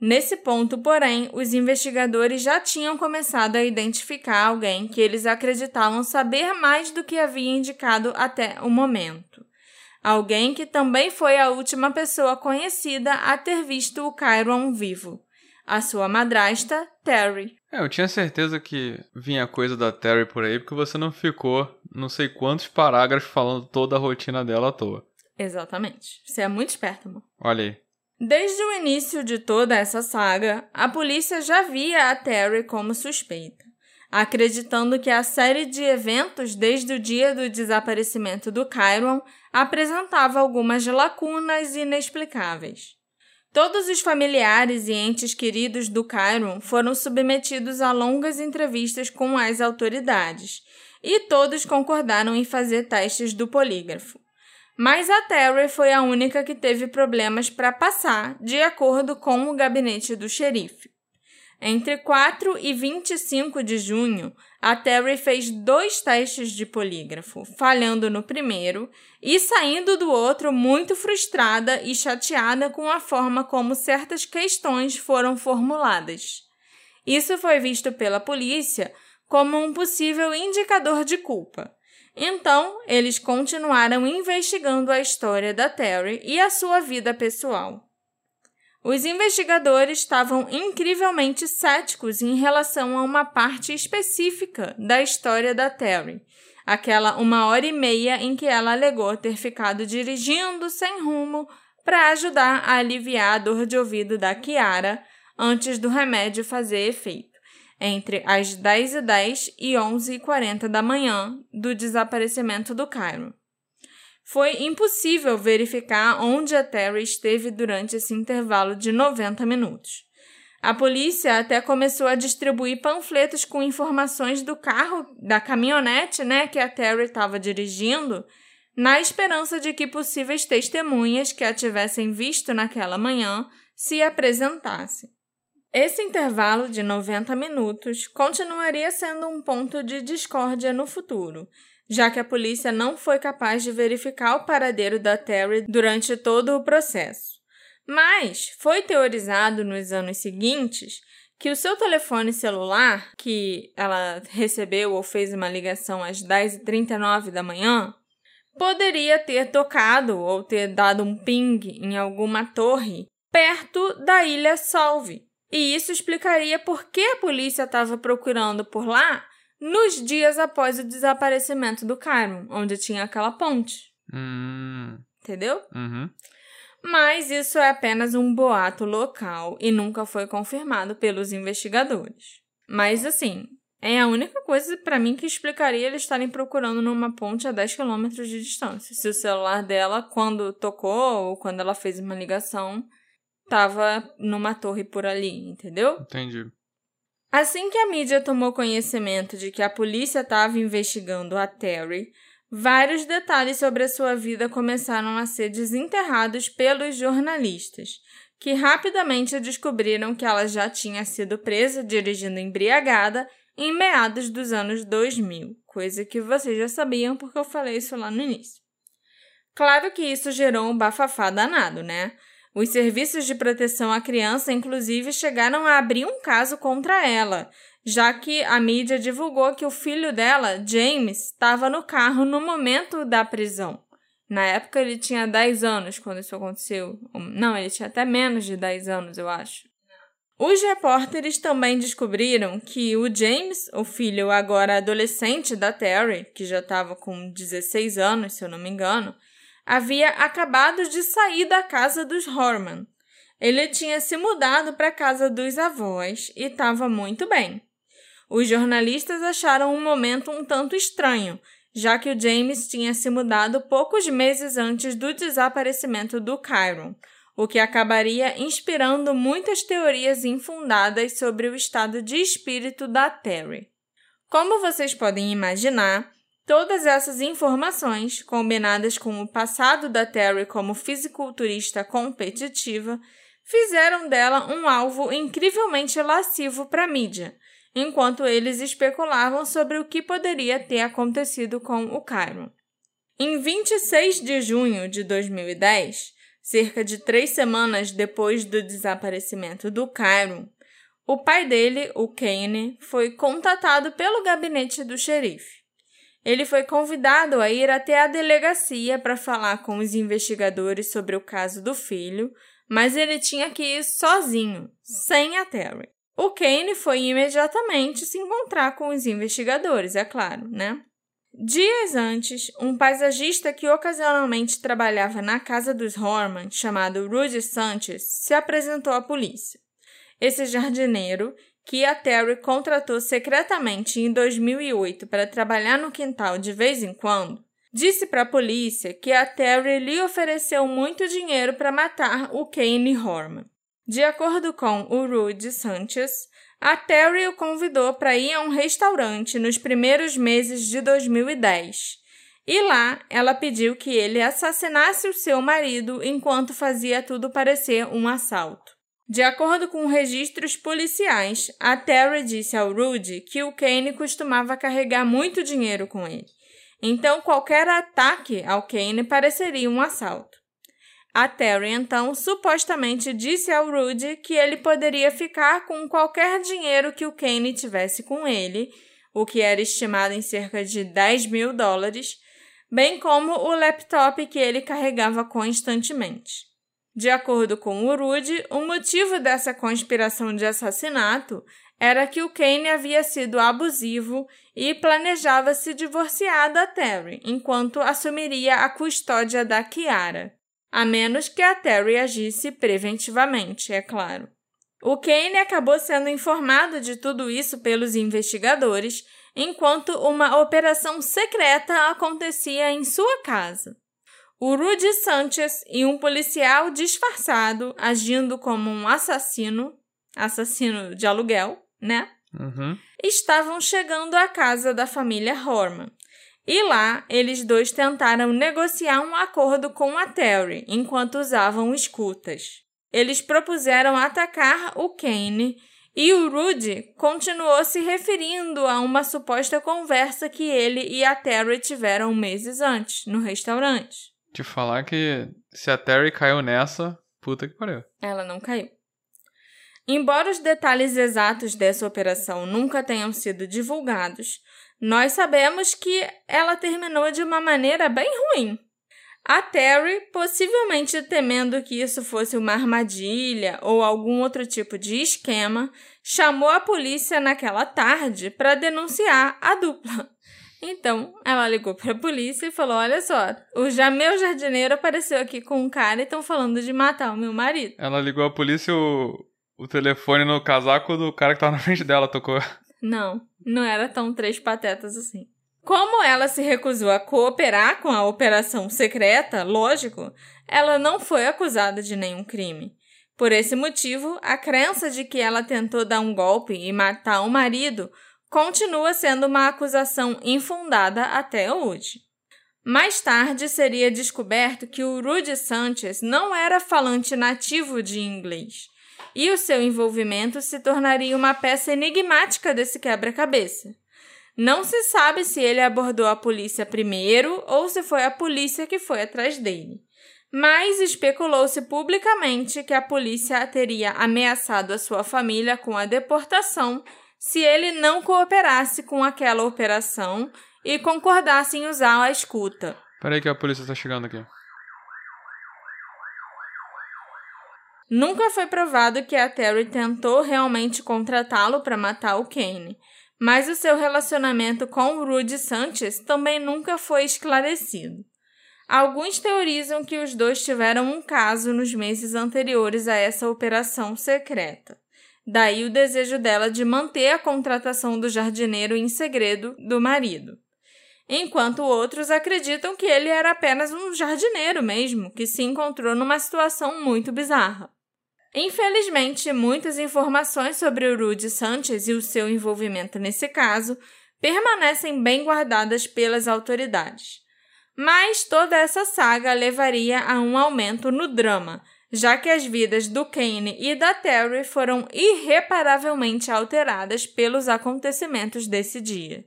Nesse ponto, porém, os investigadores já tinham começado a identificar alguém que eles acreditavam saber mais do que havia indicado até o momento. Alguém que também foi a última pessoa conhecida a ter visto o Chiron vivo. A sua madrasta, Terry. É, eu tinha certeza que vinha coisa da Terry por aí, porque você não ficou não sei quantos parágrafos falando toda a rotina dela à toa. Exatamente. Você é muito esperto, amor. Olha aí. Desde o início de toda essa saga, a polícia já via a Terry como suspeita, acreditando que a série de eventos desde o dia do desaparecimento do Chiron apresentava algumas lacunas inexplicáveis. Todos os familiares e entes queridos do Chiron foram submetidos a longas entrevistas com as autoridades, e todos concordaram em fazer testes do polígrafo. Mas a Terry foi a única que teve problemas para passar, de acordo com o gabinete do xerife. Entre 4 e 25 de junho, a Terry fez dois testes de polígrafo, falhando no primeiro e saindo do outro muito frustrada e chateada com a forma como certas questões foram formuladas. Isso foi visto pela polícia como um possível indicador de culpa. Então, eles continuaram investigando a história da Terry e a sua vida pessoal. Os investigadores estavam incrivelmente céticos em relação a uma parte específica da história da Terry, aquela uma hora e meia em que ela alegou ter ficado dirigindo sem rumo para ajudar a aliviar a dor de ouvido da Kiara antes do remédio fazer efeito, entre as 10h10 e 11h40 da manhã do desaparecimento do Cairo. Foi impossível verificar onde a Terry esteve durante esse intervalo de 90 minutos. A polícia até começou a distribuir panfletos com informações do carro, da caminhonete, né, que a Terry estava dirigindo, na esperança de que possíveis testemunhas que a tivessem visto naquela manhã se apresentassem. Esse intervalo de 90 minutos continuaria sendo um ponto de discórdia no futuro, já que a polícia não foi capaz de verificar o paradeiro da Terry durante todo o processo. Mas foi teorizado nos anos seguintes que o seu telefone celular, que ela recebeu ou fez uma ligação às 10h39 da manhã, poderia ter tocado ou ter dado um ping em alguma torre perto da ilha Salve. E isso explicaria por que a polícia estava procurando por lá nos dias após o desaparecimento do Cairo, onde tinha aquela ponte. Hum. Entendeu? Uhum. Mas isso é apenas um boato local e nunca foi confirmado pelos investigadores. Mas assim, é a única coisa para mim que explicaria eles estarem procurando numa ponte a 10 km de distância. Se o celular dela, quando tocou ou quando ela fez uma ligação, estava numa torre por ali, entendeu? Entendi. Assim que a mídia tomou conhecimento de que a polícia estava investigando a Terry, vários detalhes sobre a sua vida começaram a ser desenterrados pelos jornalistas, que rapidamente descobriram que ela já tinha sido presa dirigindo embriagada em meados dos anos 2000, coisa que vocês já sabiam porque eu falei isso lá no início. Claro que isso gerou um bafafá danado, né? Os serviços de proteção à criança, inclusive, chegaram a abrir um caso contra ela, já que a mídia divulgou que o filho dela, James, estava no carro no momento da prisão. Na época ele tinha 10 anos quando isso aconteceu. Não, ele tinha até menos de 10 anos, eu acho. Os repórteres também descobriram que o James, o filho agora adolescente da Terry, que já estava com 16 anos, se eu não me engano, havia acabado de sair da casa dos Horman. Ele tinha se mudado para a casa dos avós e estava muito bem. Os jornalistas acharam um momento um tanto estranho, já que o James tinha se mudado poucos meses antes do desaparecimento do Chiron, o que acabaria inspirando muitas teorias infundadas sobre o estado de espírito da Terry. Como vocês podem imaginar, Todas essas informações, combinadas com o passado da Terry como fisiculturista competitiva, fizeram dela um alvo incrivelmente lascivo para a mídia, enquanto eles especulavam sobre o que poderia ter acontecido com o Cairo. Em 26 de junho de 2010, cerca de três semanas depois do desaparecimento do Cairo, o pai dele, o Kane, foi contatado pelo gabinete do xerife. Ele foi convidado a ir até a delegacia para falar com os investigadores sobre o caso do filho, mas ele tinha que ir sozinho, sem a Terry. O Kane foi imediatamente se encontrar com os investigadores, é claro, né? Dias antes, um paisagista que ocasionalmente trabalhava na casa dos Horman, chamado Rudy Sanchez, se apresentou à polícia. Esse jardineiro que a Terry contratou secretamente em 2008 para trabalhar no quintal de vez em quando, disse para a polícia que a Terry lhe ofereceu muito dinheiro para matar o Kane Horman. De acordo com o Rudy Sanchez, a Terry o convidou para ir a um restaurante nos primeiros meses de 2010 E lá, ela pediu que ele assassinasse o seu marido enquanto fazia tudo parecer um assalto. De acordo com registros policiais, a Terry disse ao Rudy que o Kane costumava carregar muito dinheiro com ele. Então, qualquer ataque ao Kane pareceria um assalto. A Terry então supostamente disse ao Rudy que ele poderia ficar com qualquer dinheiro que o Kane tivesse com ele, o que era estimado em cerca de 10 mil dólares, bem como o laptop que ele carregava constantemente. De acordo com o Rudy, o motivo dessa conspiração de assassinato era que o Kane havia sido abusivo e planejava se divorciar da Terry, enquanto assumiria a custódia da Kiara. A menos que a Terry agisse preventivamente, é claro. O Kane acabou sendo informado de tudo isso pelos investigadores, enquanto uma operação secreta acontecia em sua casa. O Rudy Sanchez e um policial disfarçado, agindo como um assassino, assassino de aluguel, né? Uhum. Estavam chegando à casa da família Horman. E lá, eles dois tentaram negociar um acordo com a Terry enquanto usavam escutas. Eles propuseram atacar o Kane e o Rudy continuou se referindo a uma suposta conversa que ele e a Terry tiveram meses antes, no restaurante. Te falar que se a Terry caiu nessa, puta que pariu. Ela não caiu. Embora os detalhes exatos dessa operação nunca tenham sido divulgados, nós sabemos que ela terminou de uma maneira bem ruim. A Terry, possivelmente temendo que isso fosse uma armadilha ou algum outro tipo de esquema, chamou a polícia naquela tarde para denunciar a dupla. Então, ela ligou para a polícia e falou: Olha só, o já meu jardineiro apareceu aqui com um cara e estão falando de matar o meu marido. Ela ligou a polícia o, o telefone no casaco do cara que tava na frente dela tocou. Não, não era tão três patetas assim. Como ela se recusou a cooperar com a operação secreta, lógico, ela não foi acusada de nenhum crime. Por esse motivo, a crença de que ela tentou dar um golpe e matar o marido continua sendo uma acusação infundada até hoje. Mais tarde seria descoberto que o Rudy Sanchez não era falante nativo de inglês, e o seu envolvimento se tornaria uma peça enigmática desse quebra-cabeça. Não se sabe se ele abordou a polícia primeiro ou se foi a polícia que foi atrás dele. Mas especulou-se publicamente que a polícia teria ameaçado a sua família com a deportação se ele não cooperasse com aquela operação e concordasse em usar a escuta. Peraí que a polícia está chegando aqui. Nunca foi provado que a Terry tentou realmente contratá-lo para matar o Kane, mas o seu relacionamento com o Rudy Sanchez também nunca foi esclarecido. Alguns teorizam que os dois tiveram um caso nos meses anteriores a essa operação secreta. Daí o desejo dela de manter a contratação do jardineiro em segredo do marido. Enquanto outros acreditam que ele era apenas um jardineiro mesmo, que se encontrou numa situação muito bizarra. Infelizmente, muitas informações sobre o Rudy Sanchez e o seu envolvimento nesse caso permanecem bem guardadas pelas autoridades. Mas toda essa saga levaria a um aumento no drama, já que as vidas do Kane e da Terry foram irreparavelmente alteradas pelos acontecimentos desse dia.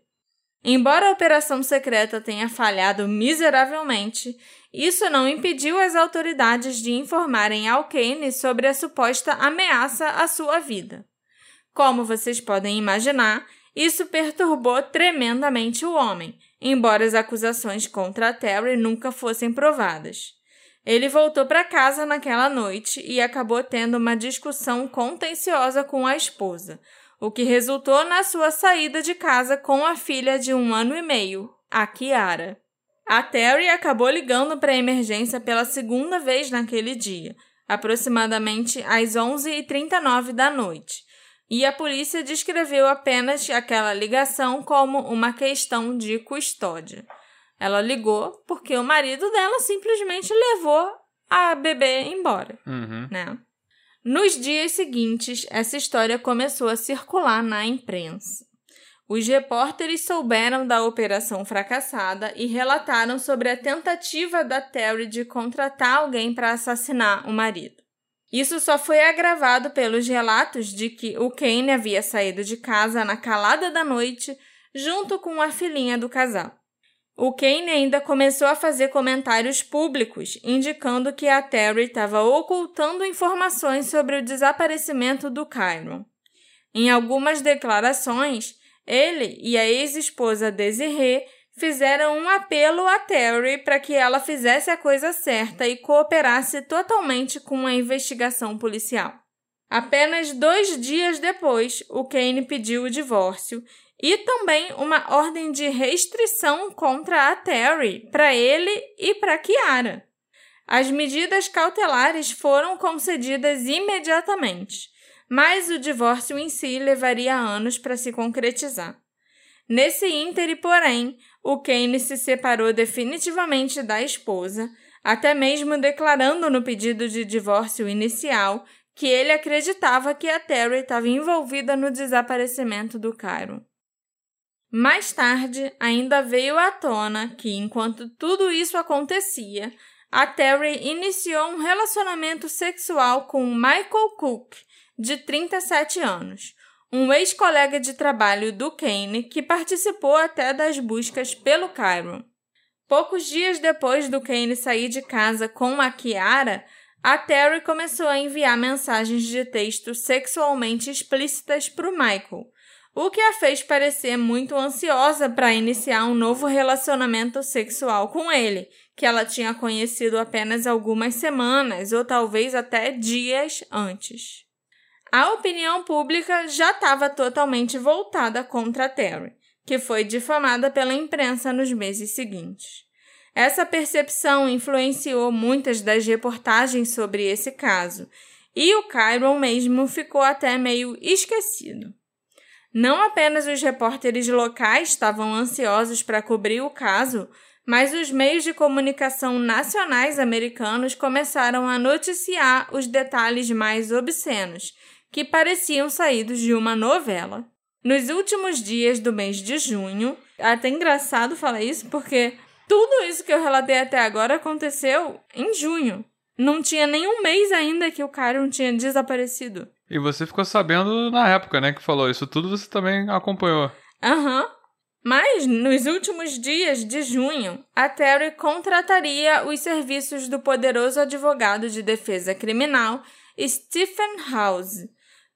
Embora a operação secreta tenha falhado miseravelmente, isso não impediu as autoridades de informarem ao Kane sobre a suposta ameaça à sua vida. Como vocês podem imaginar, isso perturbou tremendamente o homem, embora as acusações contra Terry nunca fossem provadas. Ele voltou para casa naquela noite e acabou tendo uma discussão contenciosa com a esposa, o que resultou na sua saída de casa com a filha de um ano e meio, a Kiara. A Terry acabou ligando para a emergência pela segunda vez naquele dia, aproximadamente às 11h39 da noite, e a polícia descreveu apenas aquela ligação como uma questão de custódia. Ela ligou porque o marido dela simplesmente levou a bebê embora, Uhum. né? Nos dias seguintes, essa história começou a circular na imprensa. os repórteres souberam da operação fracassada e relataram sobre a tentativa da Terry de contratar alguém para assassinar o marido. Isso só foi agravado pelos relatos de que o Kane havia saído de casa na calada da noite junto com a filhinha do casal. O Kane ainda começou a fazer comentários públicos indicando que a Terry estava ocultando informações sobre o desaparecimento do Kyron. Em algumas declarações, ele e a ex-esposa Desiree fizeram um apelo a Terry para que ela fizesse a coisa certa e cooperasse totalmente com a investigação policial. Apenas dois dias depois, o Kane pediu o divórcio e também uma ordem de restrição contra a Terry para ele e para Kiara. As medidas cautelares foram concedidas imediatamente, mas o divórcio em si levaria anos para se concretizar. Nesse íntere, porém, o Kane se separou definitivamente da esposa, até mesmo declarando no pedido de divórcio inicial que ele acreditava que a Terry estava envolvida no desaparecimento do Cairo. Mais tarde, ainda veio à tona que, enquanto tudo isso acontecia, a Terry iniciou um relacionamento sexual com Michael Cook, de 37 anos, um ex-colega de trabalho do Kane que participou até das buscas pelo Cairo. Poucos dias depois do Kane sair de casa com a Kiara, a Terry começou a enviar mensagens de texto sexualmente explícitas para o Michael, o que a fez parecer muito ansiosa para iniciar um novo relacionamento sexual com ele, que ela tinha conhecido apenas algumas semanas ou talvez até dias antes a opinião pública já estava totalmente voltada contra Terry, que foi difamada pela imprensa nos meses seguintes. Essa percepção influenciou muitas das reportagens sobre esse caso, e o Kyron mesmo ficou até meio esquecido. Não apenas os repórteres locais estavam ansiosos para cobrir o caso, mas os meios de comunicação nacionais americanos começaram a noticiar os detalhes mais obscenos que pareciam saídos de uma novela. Nos últimos dias do mês de junho, é até engraçado falar isso porque tudo isso que eu relatei até agora aconteceu em junho. Não tinha nenhum mês ainda que o Kyron tinha desaparecido. E você ficou sabendo na época, né, que falou isso tudo, você também acompanhou. Aham. Uhum. Mas, nos últimos dias de junho, a Terry contrataria os serviços do poderoso advogado de defesa criminal Stephen House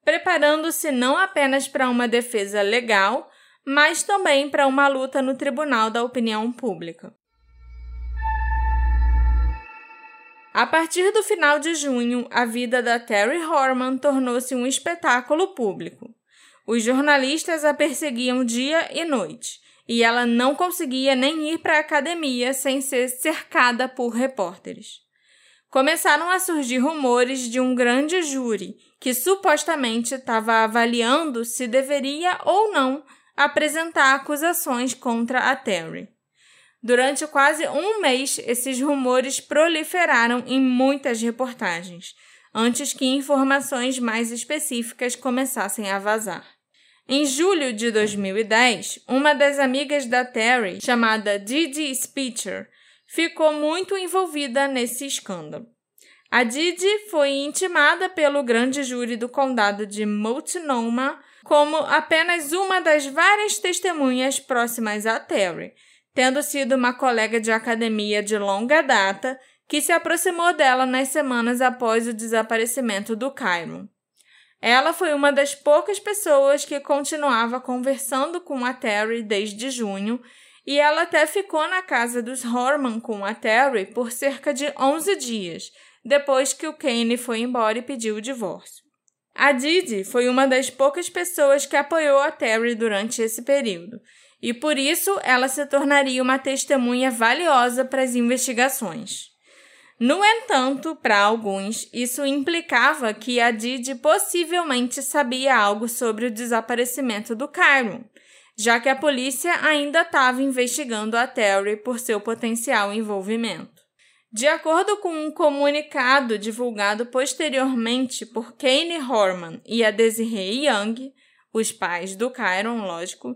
preparando-se não apenas para uma defesa legal, mas também para uma luta no Tribunal da Opinião Pública. A partir do final de junho, a vida da Terry Horman tornou-se um espetáculo público. Os jornalistas a perseguiam dia e noite, e ela não conseguia nem ir para a academia sem ser cercada por repórteres começaram a surgir rumores de um grande júri que supostamente estava avaliando se deveria ou não apresentar acusações contra a Terry. Durante quase um mês, esses rumores proliferaram em muitas reportagens, antes que informações mais específicas começassem a vazar. Em julho de 2010, uma das amigas da Terry, chamada Didi Spitzer, ficou muito envolvida nesse escândalo. A Didi foi intimada pelo grande júri do condado de Multnomah como apenas uma das várias testemunhas próximas a Terry, tendo sido uma colega de academia de longa data que se aproximou dela nas semanas após o desaparecimento do Cairo. Ela foi uma das poucas pessoas que continuava conversando com a Terry desde junho e ela até ficou na casa dos Horman com a Terry por cerca de 11 dias, depois que o Kane foi embora e pediu o divórcio. A Didi foi uma das poucas pessoas que apoiou a Terry durante esse período, e por isso ela se tornaria uma testemunha valiosa para as investigações. No entanto, para alguns, isso implicava que a Didi possivelmente sabia algo sobre o desaparecimento do Kyron, já que a polícia ainda estava investigando a Terry por seu potencial envolvimento. De acordo com um comunicado divulgado posteriormente por Kane Horman e a Desiree Young, os pais do Kyron, lógico,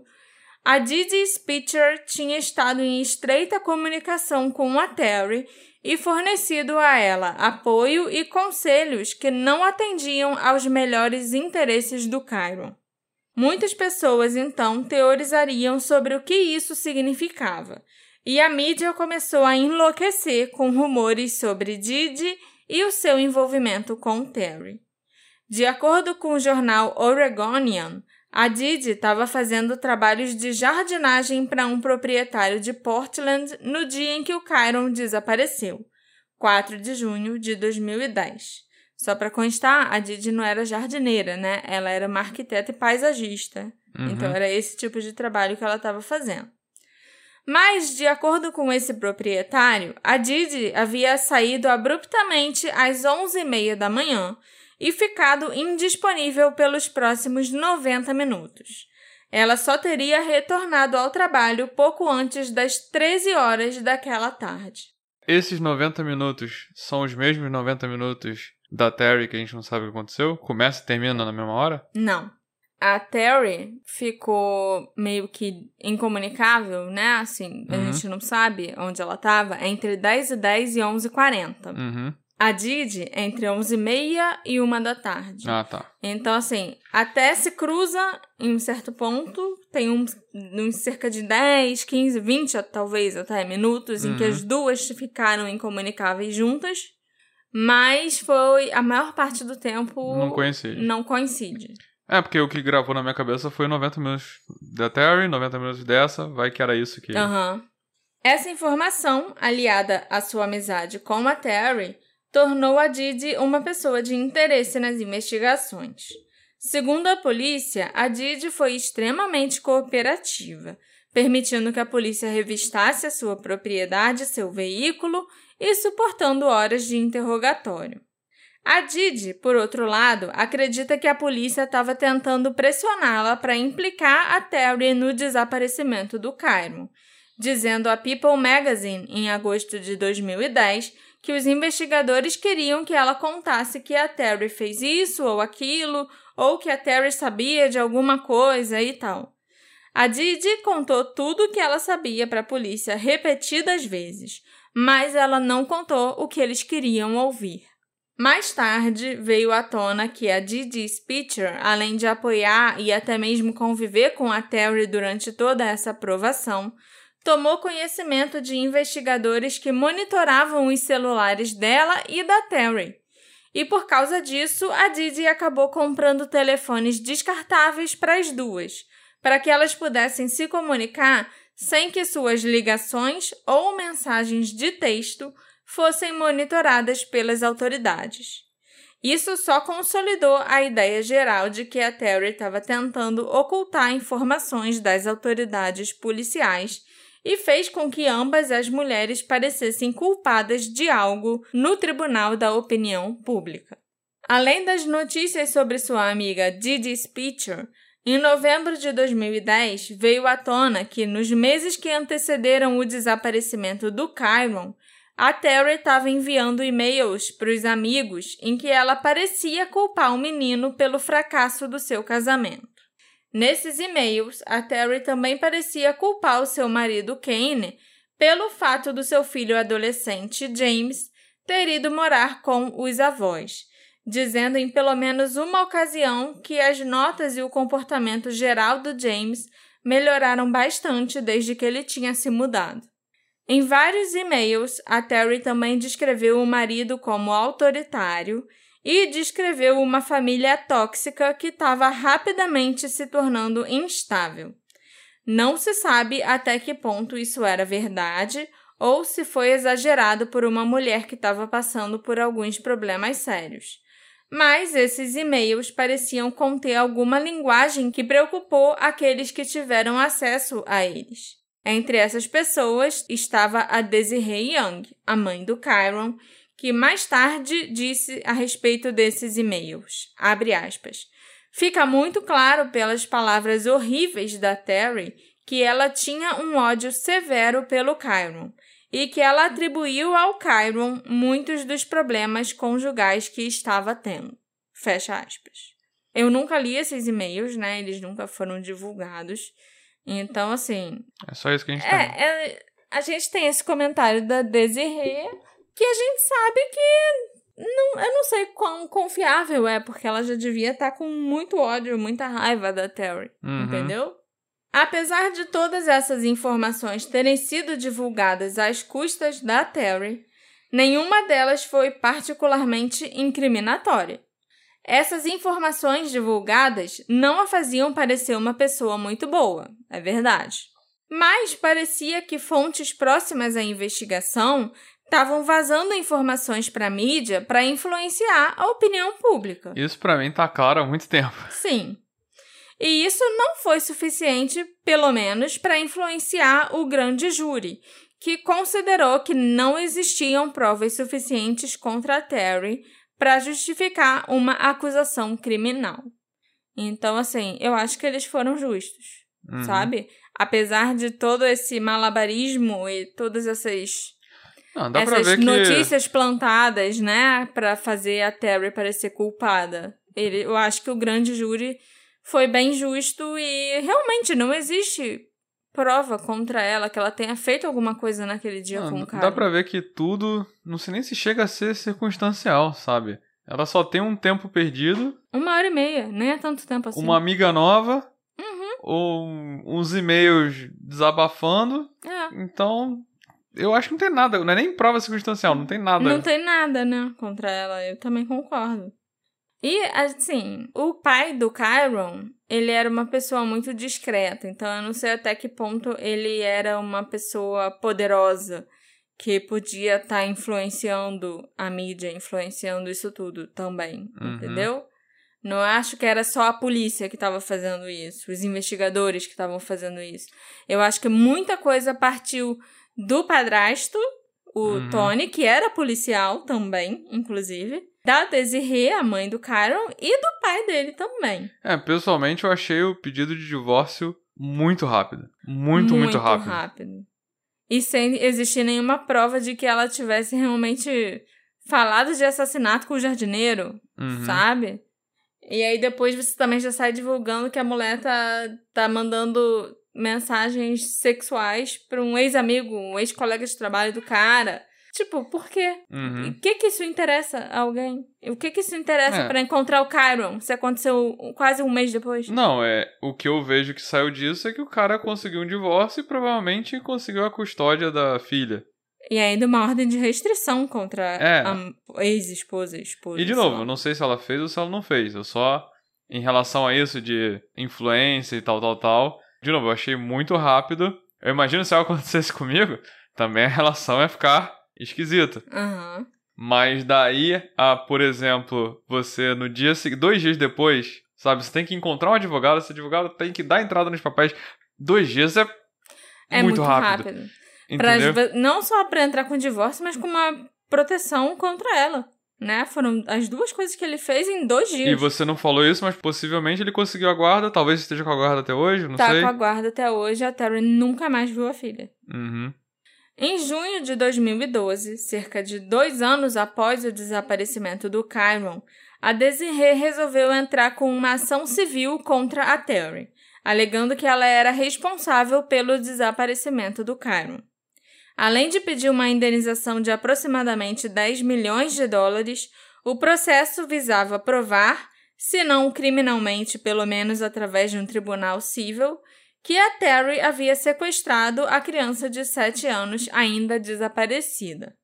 a Didi Spitzer tinha estado em estreita comunicação com a Terry e fornecido a ela apoio e conselhos que não atendiam aos melhores interesses do Cairo. Muitas pessoas então teorizariam sobre o que isso significava, e a mídia começou a enlouquecer com rumores sobre Didi e o seu envolvimento com Terry. De acordo com o jornal Oregonian, a Didi estava fazendo trabalhos de jardinagem para um proprietário de Portland no dia em que o Kyron desapareceu, 4 de junho de 2010. Só para constar, a Didi não era jardineira, né? Ela era uma arquiteta e paisagista. Uhum. Então era esse tipo de trabalho que ela estava fazendo. Mas, de acordo com esse proprietário, a Didi havia saído abruptamente às 11h30 da manhã e ficado indisponível pelos próximos 90 minutos. Ela só teria retornado ao trabalho pouco antes das 13 horas daquela tarde. Esses 90 minutos são os mesmos 90 minutos da Terry que a gente não sabe o que aconteceu? Começa e termina na mesma hora? Não. A Terry ficou meio que incomunicável, né? Assim, a uhum. gente não sabe onde ela estava, entre 10 e 10 e 11 e 40. Uhum a Didi entre 11h30 e 1 da tarde. Ah, tá. Então, assim, até se cruza em um certo ponto, tem um, um cerca de 10, 15, 20, talvez até minutos, uhum. em que as uhum. duas ficaram incomunicáveis juntas, mas foi a maior parte do tempo. Não coincide. Não coincide. É, porque o que gravou na minha cabeça foi 90 minutos da Terry, 90 minutos dessa, vai que era isso que. Aham. Uhum. Essa informação, aliada à sua amizade com a Terry, tornou a Didi uma pessoa de interesse nas investigações. Segundo a polícia, a Didi foi extremamente cooperativa, permitindo que a polícia revistasse a sua propriedade, seu veículo e suportando horas de interrogatório. A Didi, por outro lado, acredita que a polícia estava tentando pressioná-la para implicar a Terry no desaparecimento do Cairo, dizendo a People Magazine, em agosto de 2010, que os investigadores queriam que ela contasse que a Terry fez isso ou aquilo, ou que a Terry sabia de alguma coisa e tal. A Didi contou tudo o que ela sabia para a polícia repetidas vezes, mas ela não contou o que eles queriam ouvir. Mais tarde veio à tona que a Didi Spitzer, além de apoiar e até mesmo conviver com a Terry durante toda essa aprovação, tomou conhecimento de investigadores que monitoravam os celulares dela e da Terry. E por causa disso, a Didi acabou comprando telefones descartáveis para as duas, para que elas pudessem se comunicar sem que suas ligações ou mensagens de texto fossem monitoradas pelas autoridades. Isso só consolidou a ideia geral de que a Terry estava tentando ocultar informações das autoridades policiais e fez com que ambas as mulheres parecessem culpadas de algo no tribunal da opinião pública. Além das notícias sobre sua amiga Didi Spitzer, em novembro de 2010 veio à tona que, nos meses que antecederam o desaparecimento do Kyron, a Terry estava enviando e-mails para os amigos em que ela parecia culpar o menino pelo fracasso do seu casamento. Nesses e-mails, a Terry também parecia culpar o seu marido Kane pelo fato do seu filho adolescente James ter ido morar com os avós, dizendo em pelo menos uma ocasião que as notas e o comportamento geral do James melhoraram bastante desde que ele tinha se mudado. Em vários e-mails, a Terry também descreveu o marido como autoritário e descreveu uma família tóxica que estava rapidamente se tornando instável. Não se sabe até que ponto isso era verdade ou se foi exagerado por uma mulher que estava passando por alguns problemas sérios. Mas esses e-mails pareciam conter alguma linguagem que preocupou aqueles que tiveram acesso a eles. Entre essas pessoas estava a Desiree Young, a mãe do Kyron, que mais tarde disse a respeito desses e-mails. Abre aspas. Fica muito claro pelas palavras horríveis da Terry que ela tinha um ódio severo pelo Kyron e que ela atribuiu ao Kyron muitos dos problemas conjugais que estava tendo. Fecha aspas. Eu nunca li esses e-mails, né? Eles nunca foram divulgados. Então, assim. É só isso que a gente tem. É, é, a gente tem esse comentário da Desiree que a gente sabe que. Não, eu não sei quão confiável é, porque ela já devia estar com muito ódio, muita raiva da Terry. Uhum. Entendeu? Apesar de todas essas informações terem sido divulgadas às custas da Terry, nenhuma delas foi particularmente incriminatória. Essas informações divulgadas não a faziam parecer uma pessoa muito boa, é verdade. Mas parecia que fontes próximas à investigação estavam vazando informações para a mídia para influenciar a opinião pública. Isso para mim tá claro há muito tempo. Sim. E isso não foi suficiente, pelo menos, para influenciar o grande júri, que considerou que não existiam provas suficientes contra a Terry para justificar uma acusação criminal. Então, assim, eu acho que eles foram justos, Uhum. sabe? Apesar de todo esse malabarismo e todas essas Não, dá pra essas ver que. notícias plantadas, né, para fazer a Terry parecer culpada. Ele, eu acho que o grande júri foi bem justo e realmente não existe prova contra ela que ela tenha feito alguma coisa naquele dia Não, com o cara. dá pra ver que tudo. Não sei nem se chega a ser circunstancial, sabe? Ela só tem um tempo perdido, Uma hora e meia, nem é tanto tempo assim. uma amiga nova, Uhum. ou uns e-mails desabafando. É. Então, eu acho que não tem nada. Não é nem prova circunstancial, não tem nada. Não tem nada, né, contra ela. Eu também concordo. E, assim, o pai do Kyron, ele era uma pessoa muito discreta. Então, eu não sei até que ponto ele era uma pessoa poderosa que podia estar influenciando a mídia, influenciando isso tudo também, Uhum. entendeu? Não acho que era só a polícia que estava fazendo isso, os investigadores que estavam fazendo isso. Eu acho que muita coisa partiu do padrasto, o Uhum. Tony, que era policial também, inclusive, da Desiree, a mãe do Kyron, e do pai dele também. É, pessoalmente eu achei o pedido de divórcio muito rápido. Muito, muito, rápido. E sem existir nenhuma prova de que ela tivesse realmente falado de assassinato com o jardineiro, Uhum. sabe? E aí depois você também já sai divulgando que a mulher tá, tá mandando mensagens sexuais pra um ex-amigo, um ex-colega de trabalho do cara. Tipo, por quê? Uhum. O que que isso interessa a alguém? O que que isso interessa É. pra encontrar o Kyron, se aconteceu quase um mês depois? Não, é. O que eu vejo que saiu disso é que o cara conseguiu um divórcio e provavelmente conseguiu a custódia da filha. E ainda uma ordem de restrição contra É. a ex-esposa, esposa. E de novo, lá. não sei se ela fez ou se ela não fez. Eu só, em relação a isso de influência e tal, tal, tal. De novo, eu achei muito rápido. Eu imagino se algo acontecesse comigo, também a relação ia ficar esquisita. Aham. Mas daí a, por exemplo, você no dia seguinte, dois dias depois, sabe, você tem que encontrar um advogado, esse advogado tem que dar entrada nos papéis. Dois dias é, É muito, muito, rápido. rápido. Pra- não só pra entrar com divórcio, mas com uma proteção contra ela. Né? Foram as duas coisas que ele fez em dois dias. E você não falou isso, mas possivelmente ele conseguiu a guarda, talvez esteja com a guarda até hoje, não tá sei. com a guarda até hoje, a Terry nunca mais viu a filha. Uhum. Em junho de 2012, cerca de dois anos após o desaparecimento do Kyron, a Desiree resolveu entrar com uma ação civil contra a Terry, alegando que ela era responsável pelo desaparecimento do Kyron. Além de pedir uma indenização de aproximadamente 10 milhões de dólares, o processo visava provar, se não criminalmente, pelo menos através de um tribunal civil, que a Terry havia sequestrado a criança de 7 anos ainda desaparecida.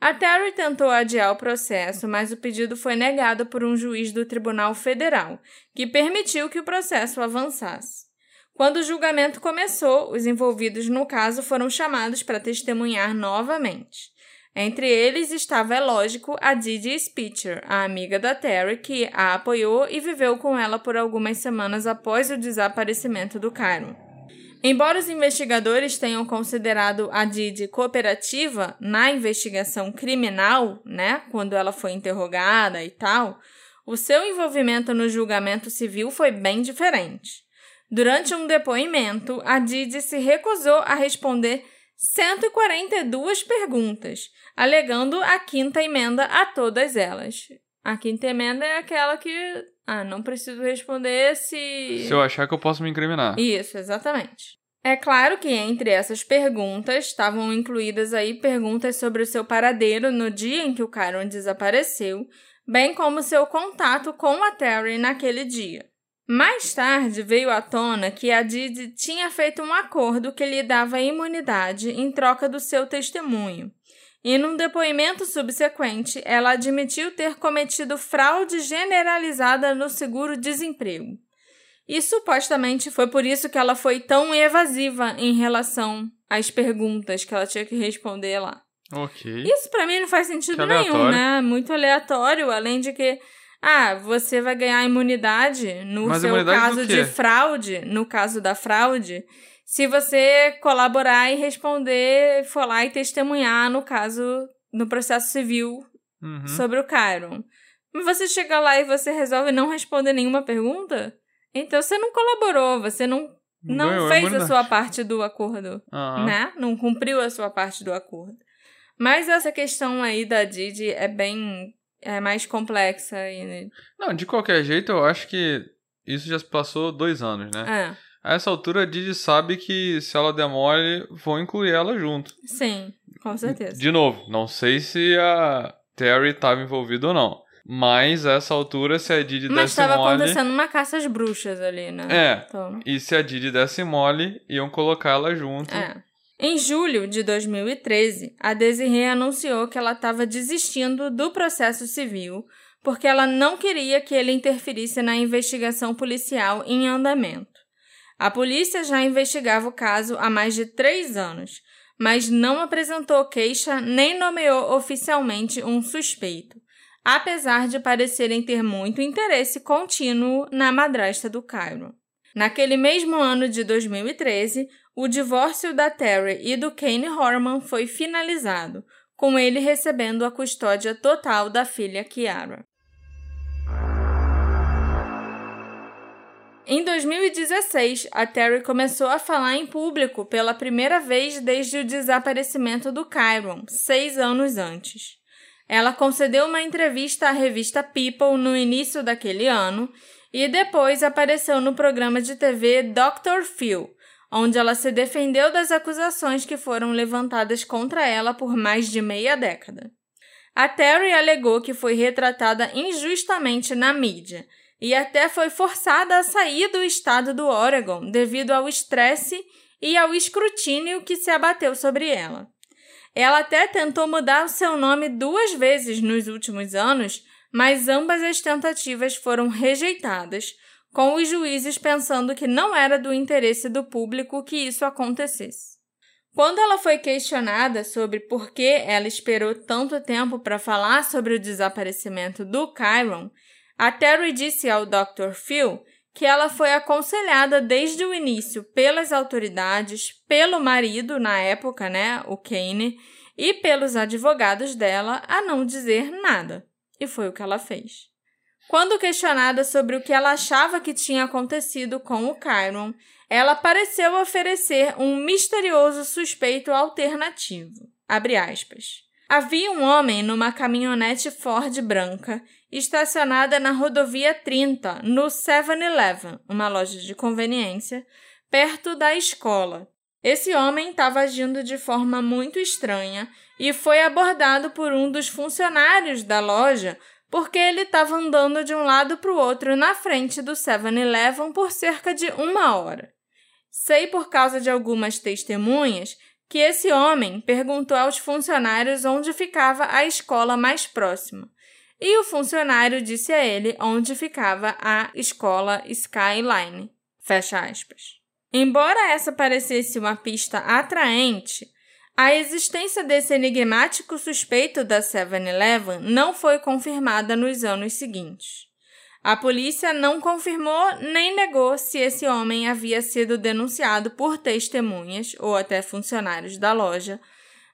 A Terry tentou adiar o processo, mas o pedido foi negado por um juiz do Tribunal Federal, que permitiu que o processo avançasse. Quando o julgamento começou, os envolvidos no caso foram chamados para testemunhar novamente. Entre eles estava, é lógico, a Didi Spitzer, a amiga da Terry, que a apoiou e viveu com ela por algumas semanas após o desaparecimento do Kyron. Embora os investigadores tenham considerado a Didi cooperativa na investigação criminal, né, quando ela foi interrogada e tal, o seu envolvimento no julgamento civil foi bem diferente. Durante um depoimento, a Didi se recusou a responder 142 perguntas, alegando a quinta emenda a todas elas. A quinta emenda é aquela que Ah, não preciso responder se. Se eu achar que eu posso me incriminar. Isso, exatamente. É claro que entre essas perguntas estavam incluídas aí perguntas sobre o seu paradeiro no dia em que o Kyron desapareceu, bem como seu contato com a Terry naquele dia. Mais tarde veio à tona que a Didi tinha feito um acordo que lhe dava imunidade em troca do seu testemunho. E num depoimento subsequente, ela admitiu ter cometido fraude generalizada no seguro-desemprego. E supostamente foi por isso que ela foi tão evasiva em relação às perguntas que ela tinha que responder lá. Ok. Isso para mim não faz sentido nenhum, né? Muito aleatório, além de que ah, você vai ganhar imunidade no Mas seu imunidade caso de fraude, no caso da fraude, se você colaborar e responder, for lá e testemunhar no caso no processo civil Uhum. sobre o Kyron. Mas você chega lá e você resolve não responder nenhuma pergunta? Então você não colaborou, você não, não Ganhou fez a sua parte do acordo, Aham. né? Não cumpriu a sua parte do acordo. Mas essa questão aí da Didi é bem é mais complexa e Não, de qualquer jeito, eu acho que isso já se passou dois anos, né? é, A essa altura, a Didi sabe que se ela der mole, vão incluir ela junto. sim, com certeza. De novo, não sei se a Terry estava envolvida ou não. Mas a essa altura, se a Didi Mas desse estava mole. acontecendo uma caça às bruxas ali, né? É. Então, E se a Didi desse mole, iam colocar ela junto. É. Em julho de 2013, a Desiree anunciou que ela estava desistindo do processo civil porque ela não queria que ele interferisse na investigação policial em andamento. A polícia já investigava o caso há mais de três anos, mas não apresentou queixa nem nomeou oficialmente um suspeito, apesar de parecerem ter muito interesse contínuo na madrasta do Cairo. Naquele mesmo ano de 2013, o divórcio da Terry e do Kane Horman foi finalizado, com ele recebendo a custódia total da filha Kiara. Em 2016, a Terry começou a falar em público pela primeira vez desde o desaparecimento do Kyron, seis anos antes. Ela concedeu uma entrevista à revista People no início daquele ano e depois apareceu no programa de TV Dr. Phil, onde ela se defendeu das acusações que foram levantadas contra ela por mais de meia década. A Terry alegou que foi retratada injustamente na mídia e até foi forçada a sair do estado do Oregon devido ao estresse e ao escrutínio que se abateu sobre ela. Ela até tentou mudar o seu nome duas vezes nos últimos anos, mas ambas as tentativas foram rejeitadas, com os juízes pensando que não era do interesse do público que isso acontecesse. Quando ela foi questionada sobre por que ela esperou tanto tempo para falar sobre o desaparecimento do Kyron, a Terry disse ao Dr. Phil que ela foi aconselhada desde o início pelas autoridades, pelo marido na época, né, o Kane, e pelos advogados dela a não dizer nada. E foi o que ela fez. Quando questionada sobre o que ela achava que tinha acontecido com o Kyron, ela pareceu oferecer um misterioso suspeito alternativo. Havia um homem numa caminhonete Ford branca estacionada na rodovia 30, no 7-Eleven, uma loja de conveniência, perto da escola. Esse homem estava agindo de forma muito estranha e foi abordado por um dos funcionários da loja porque ele estava andando de um lado para o outro na frente do 7-Eleven por cerca de uma hora. Sei por causa de algumas testemunhas que esse homem perguntou aos funcionários onde ficava a escola mais próxima. E o funcionário disse a ele onde ficava a escola Skyline. Fecha aspas. Embora essa parecesse uma pista atraente, a existência desse enigmático suspeito da 7-Eleven não foi confirmada nos anos seguintes. A polícia não confirmou nem negou se esse homem havia sido denunciado por testemunhas ou até funcionários da loja,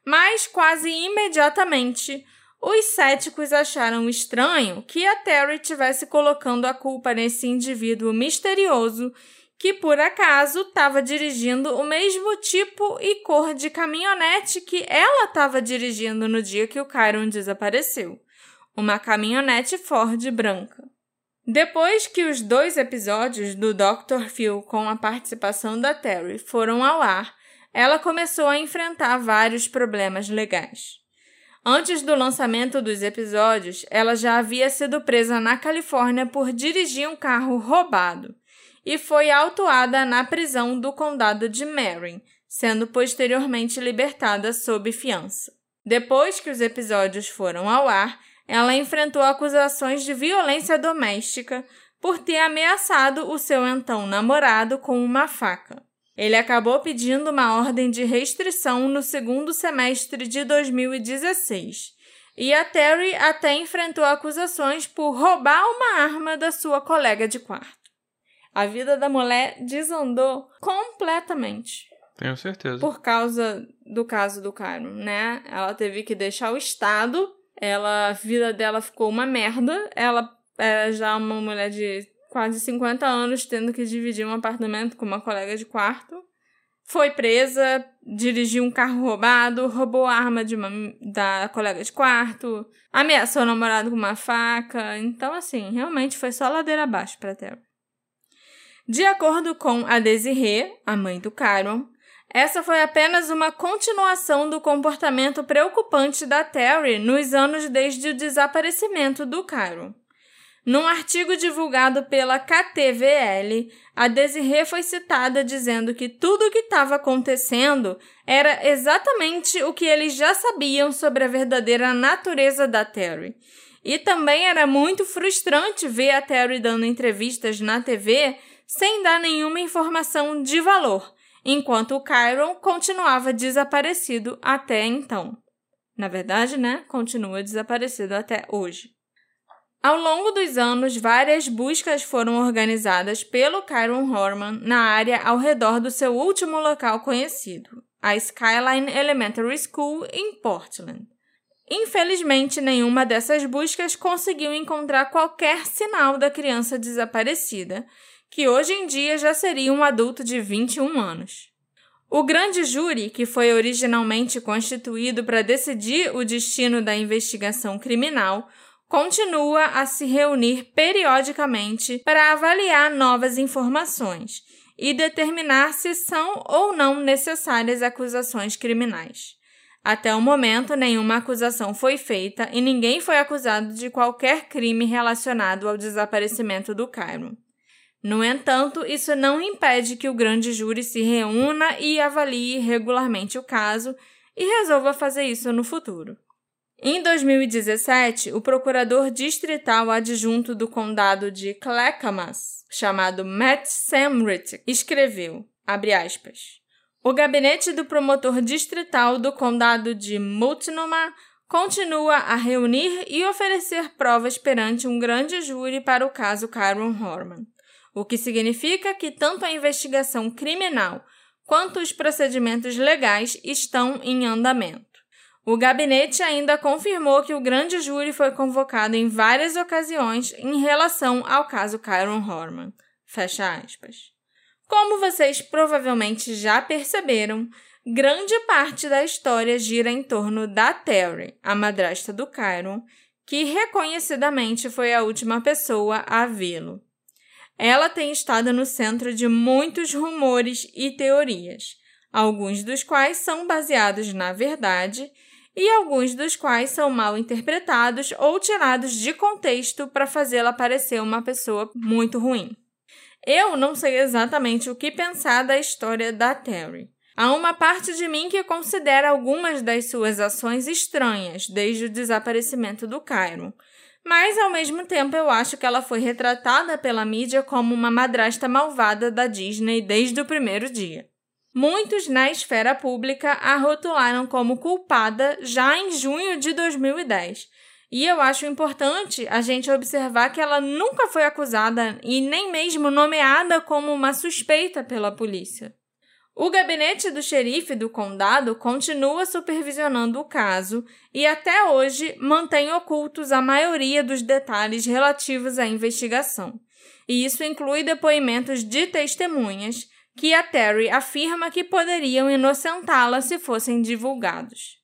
mas quase imediatamente os céticos acharam estranho que a Terry tivesse colocando a culpa nesse indivíduo misterioso que por acaso estava dirigindo o mesmo tipo e cor de caminhonete que ela estava dirigindo no dia que o Kyron desapareceu. Uma caminhonete Ford branca. Depois que os dois episódios do Dr. Phil com a participação da Terry foram ao ar, ela começou a enfrentar vários problemas legais. Antes do lançamento dos episódios, ela já havia sido presa na Califórnia por dirigir um carro roubado e foi autuada na prisão do condado de Marin, sendo posteriormente libertada sob fiança. Depois que os episódios foram ao ar, ela enfrentou acusações de violência doméstica por ter ameaçado o seu então namorado com uma faca. Ele acabou pedindo uma ordem de restrição no segundo semestre de 2016. E a Terry até enfrentou acusações por roubar uma arma da sua colega de quarto. A vida da mulher desandou completamente. Tenho certeza. Por causa do caso do Cairo, né? Ela teve que deixar o estado, ela, a vida dela ficou uma merda. Ela é já uma mulher de quase 50 anos tendo que dividir um apartamento com uma colega de quarto. Foi presa, dirigiu um carro roubado, roubou a arma de uma, da colega de quarto, ameaçou o namorado com uma faca. Então, assim, realmente foi só ladeira abaixo para Terry. De acordo com a Desiree, a mãe do Caron, essa foi apenas uma continuação do comportamento preocupante da Terry nos anos desde o desaparecimento do Caron. Num artigo divulgado pela KTVL, a Desiree foi citada dizendo que tudo o que estava acontecendo era exatamente o que eles já sabiam sobre a verdadeira natureza da Terry. E também era muito frustrante ver a Terry dando entrevistas na TV sem dar nenhuma informação de valor, enquanto o Kyron continuava desaparecido até então. Na verdade, né? Continua desaparecido até hoje. Ao longo dos anos, várias buscas foram organizadas pelo Kyron Horman na área ao redor do seu último local conhecido, a Skyline Elementary School em Portland. Infelizmente, nenhuma dessas buscas conseguiu encontrar qualquer sinal da criança desaparecida, que hoje em dia já seria um adulto de 21 anos. O grande júri, que foi originalmente constituído para decidir o destino da investigação criminal, continua a se reunir periodicamente para avaliar novas informações e determinar se são ou não necessárias acusações criminais. Até o momento, nenhuma acusação foi feita e ninguém foi acusado de qualquer crime relacionado ao desaparecimento do Cairo. No entanto, isso não impede que o grande júri se reúna e avalie regularmente o caso e resolva fazer isso no futuro. Em 2017, o procurador distrital adjunto do condado de Clackamas, chamado Matt Samrit, escreveu, aspas, o gabinete do promotor distrital do condado de Multnomah continua a reunir e oferecer provas perante um grande júri para o caso Kyron Horman, o que significa que tanto a investigação criminal quanto os procedimentos legais estão em andamento. O gabinete ainda confirmou que o grande júri foi convocado em várias ocasiões em relação ao caso Kyron Horman. Fecha aspas. Como vocês provavelmente já perceberam, grande parte da história gira em torno da Terry, a madrasta do Kyron, que reconhecidamente foi a última pessoa a vê-lo. Ela tem estado no centro de muitos rumores e teorias, alguns dos quais são baseados na verdade e alguns dos quais são mal interpretados ou tirados de contexto para fazê-la parecer uma pessoa muito ruim. Eu não sei exatamente o que pensar da história da Terry. Há uma parte de mim que considera algumas das suas ações estranhas desde o desaparecimento do Cairo, mas ao mesmo tempo eu acho que ela foi retratada pela mídia como uma madrasta malvada da Disney desde o primeiro dia. Muitos na esfera pública a rotularam como culpada já em junho de 2010. E eu acho importante a gente observar que ela nunca foi acusada e nem mesmo nomeada como uma suspeita pela polícia. O gabinete do xerife do condado continua supervisionando o caso e até hoje mantém ocultos a maioria dos detalhes relativos à investigação. E isso inclui depoimentos de testemunhas que a Terry afirma que poderiam inocentá-la se fossem divulgados.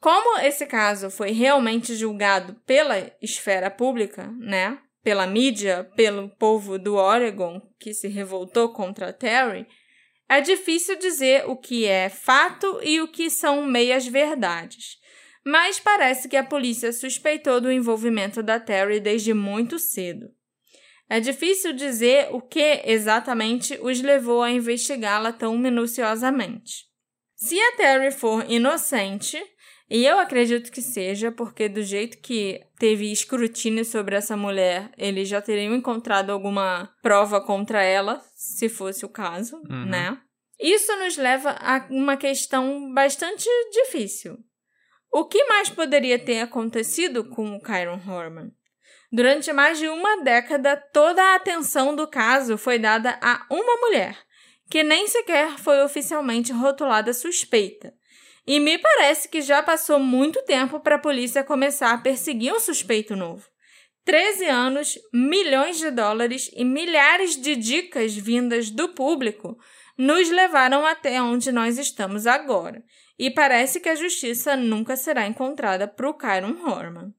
Como esse caso foi realmente julgado pela esfera pública, né? pela mídia, pelo povo do Oregon que se revoltou contra Terry, é difícil dizer o que é fato e o que são meias verdades. Mas parece que a polícia suspeitou do envolvimento da Terry desde muito cedo. É difícil dizer o que exatamente os levou a investigá-la tão minuciosamente. Se a Terry for inocente, e eu acredito que seja, porque do jeito que teve escrutínio sobre essa mulher, eles já teriam encontrado alguma prova contra ela, se fosse o caso, uhum. né? Isso nos leva a uma questão bastante difícil. O que mais poderia ter acontecido com o Kyron Horman? Durante mais de uma década, toda a atenção do caso foi dada a uma mulher, que nem sequer foi oficialmente rotulada suspeita. E me parece que já passou muito tempo para a polícia começar a perseguir um suspeito novo. 13 anos, milhões de dólares e milhares de dicas vindas do público nos levaram até onde nós estamos agora. E parece que a justiça nunca será encontrada para o Kyron Horman.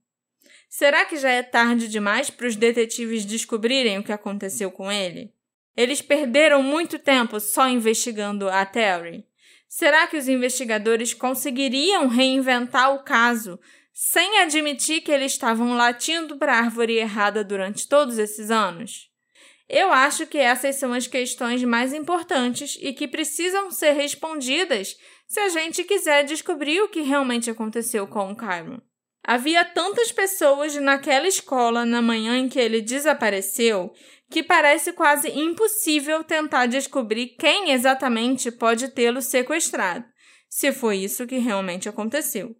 Será que já é tarde demais para os detetives descobrirem o que aconteceu com ele? Eles perderam muito tempo só investigando a Terry. Será que os investigadores conseguiriam reinventar o caso sem admitir que eles estavam latindo para a árvore errada durante todos esses anos? Eu acho que essas são as questões mais importantes e que precisam ser respondidas se a gente quiser descobrir o que realmente aconteceu com o Kyron. Havia tantas pessoas naquela escola na manhã em que ele desapareceu que parece quase impossível tentar descobrir quem exatamente pode tê-lo sequestrado, se foi isso que realmente aconteceu.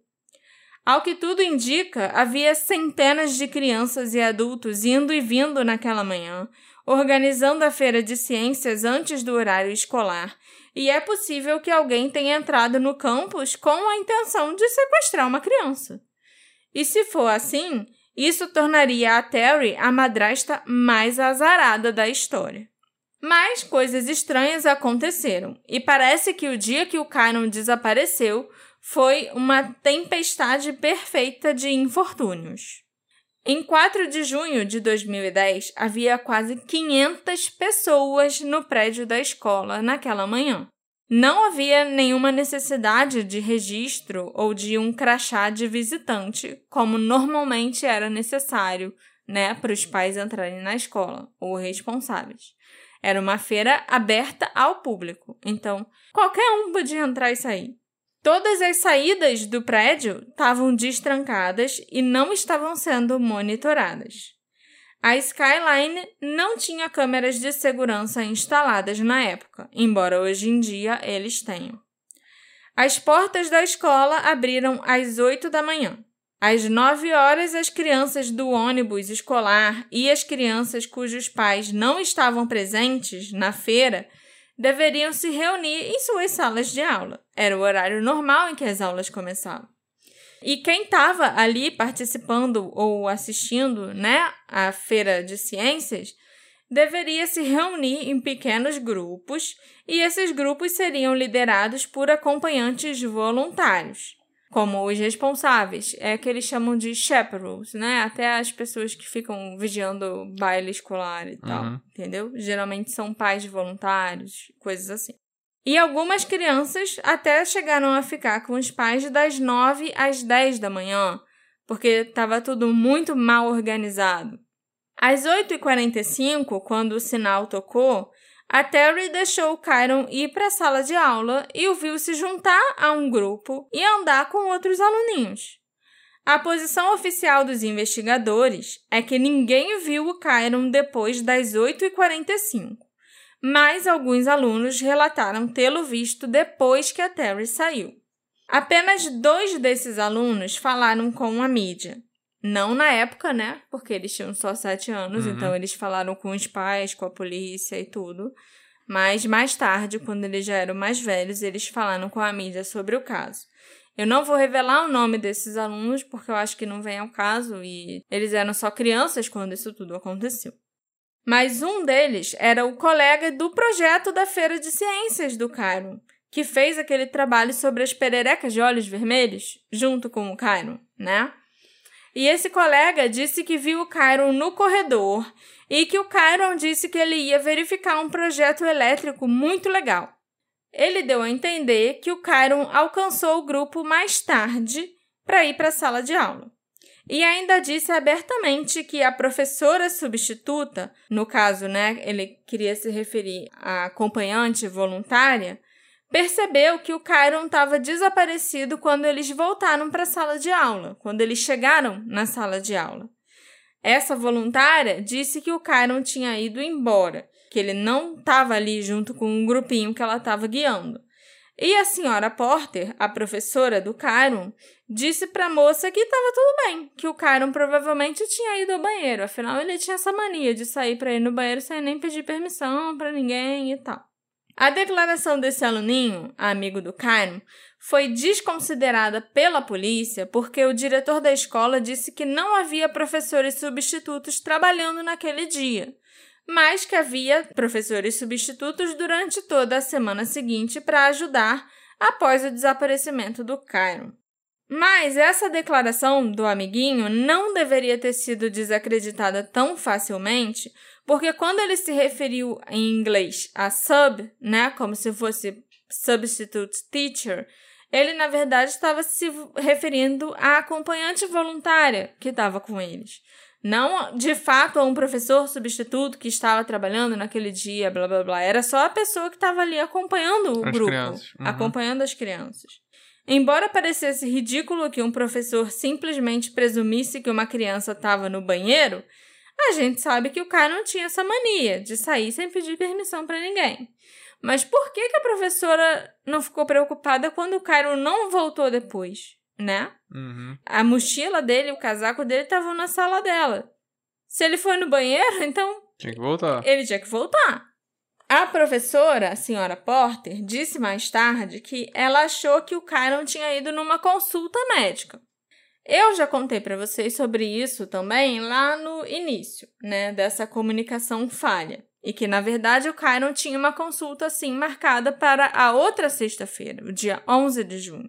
Ao que tudo indica, havia centenas de crianças e adultos indo e vindo naquela manhã, organizando a feira de ciências antes do horário escolar, e é possível que alguém tenha entrado no campus com a intenção de sequestrar uma criança. E se for assim, isso tornaria a Terry a madrasta mais azarada da história. Mas coisas estranhas aconteceram, e parece que o dia que o Kyron desapareceu foi uma tempestade perfeita de infortúnios. Em 4 de junho de 2010, havia quase 500 pessoas no prédio da escola naquela manhã. Não havia nenhuma necessidade de registro ou de um crachá de visitante, como normalmente era necessário, né, para os pais entrarem na escola ou responsáveis. Era uma feira aberta ao público, então qualquer um podia entrar e sair. Todas as saídas do prédio estavam destrancadas e não estavam sendo monitoradas. A Skyline não tinha câmeras de segurança instaladas na época, embora hoje em dia eles tenham. As portas da escola abriram às 8 da manhã. Às 9 horas, as crianças do ônibus escolar e as crianças cujos pais não estavam presentes na feira deveriam se reunir em suas salas de aula. Era o horário normal em que as aulas começavam. E quem estava ali participando ou assistindo, né, à feira de ciências, deveria se reunir em pequenos grupos e esses grupos seriam liderados por acompanhantes voluntários, como os responsáveis, é que eles chamam de chaperones, né? Até as pessoas que ficam vigiando o baile escolar e tal, uhum. entendeu? Geralmente são pais voluntários, coisas assim. E algumas crianças até chegaram a ficar com os pais das 9 às 10 da manhã, porque estava tudo muito mal organizado. Às 8h45, quando o sinal tocou, a Terry deixou o Kyron ir para a sala de aula e o viu se juntar a um grupo e andar com outros aluninhos. A posição oficial dos investigadores é que ninguém viu o Kyron depois das 8h45 mas alguns alunos relataram tê-lo visto depois que a Terry saiu. Apenas dois desses alunos falaram com a mídia. Não na época, né? Porque eles tinham só sete anos, uhum. então eles falaram com os pais, com a polícia e tudo. Mas mais tarde, quando eles já eram mais velhos, eles falaram com a mídia sobre o caso. Eu não vou revelar o nome desses alunos porque eu acho que não vem ao caso e eles eram só crianças quando isso tudo aconteceu. Mas um deles era o colega do projeto da Feira de Ciências do Cairo, que fez aquele trabalho sobre as pererecas de olhos vermelhos, junto com o Cairo, né? E esse colega disse que viu o Kyron no corredor e que o Kyron disse que ele ia verificar um projeto elétrico muito legal. Ele deu a entender que o Kyron alcançou o grupo mais tarde para ir para a sala de aula. E ainda disse abertamente que a professora substituta, no caso, né, ele queria se referir à acompanhante voluntária, percebeu que o Kyron estava desaparecido quando eles voltaram para a sala de aula, quando eles chegaram na sala de aula. Essa voluntária disse que o Kyron tinha ido embora, que ele não estava ali junto com um grupinho que ela estava guiando. E a senhora Porter, a professora do Kyron, disse para a moça que estava tudo bem, que o Kyron provavelmente tinha ido ao banheiro, afinal ele tinha essa mania de sair para ir no banheiro sem nem pedir permissão para ninguém e tal. A declaração desse aluninho, amigo do Kyron, foi desconsiderada pela polícia porque o diretor da escola disse que não havia professores substitutos trabalhando naquele dia, mas que havia professores substitutos durante toda a semana seguinte para ajudar após o desaparecimento do Kyron. Mas essa declaração do amiguinho não deveria ter sido desacreditada tão facilmente, porque quando ele se referiu em inglês a sub, né, como se fosse substitute teacher, ele, na verdade, estava se referindo à acompanhante voluntária que estava com eles. Não, de fato, a um professor substituto que estava trabalhando naquele dia, blá blá blá. Era só a pessoa que estava ali acompanhando o As grupo, uhum. acompanhando as crianças. Embora parecesse ridículo que um professor simplesmente presumisse que uma criança estava no banheiro, a gente sabe que o cara não tinha essa mania de sair sem pedir permissão para ninguém. Mas por que, que a professora não ficou preocupada quando o Cairo não voltou depois, né? Uhum. A mochila dele, o casaco dele estavam na sala dela. Se ele foi no banheiro, então Tinha que voltar. ele tinha que voltar. A professora, a senhora Porter, disse mais tarde que ela achou que o Kyron tinha ido numa consulta médica. Eu já contei para vocês sobre isso também lá no início, né, dessa comunicação falha. E que, na verdade, o Kyron tinha uma consulta, assim, marcada para a outra sexta-feira, o dia 11 de junho.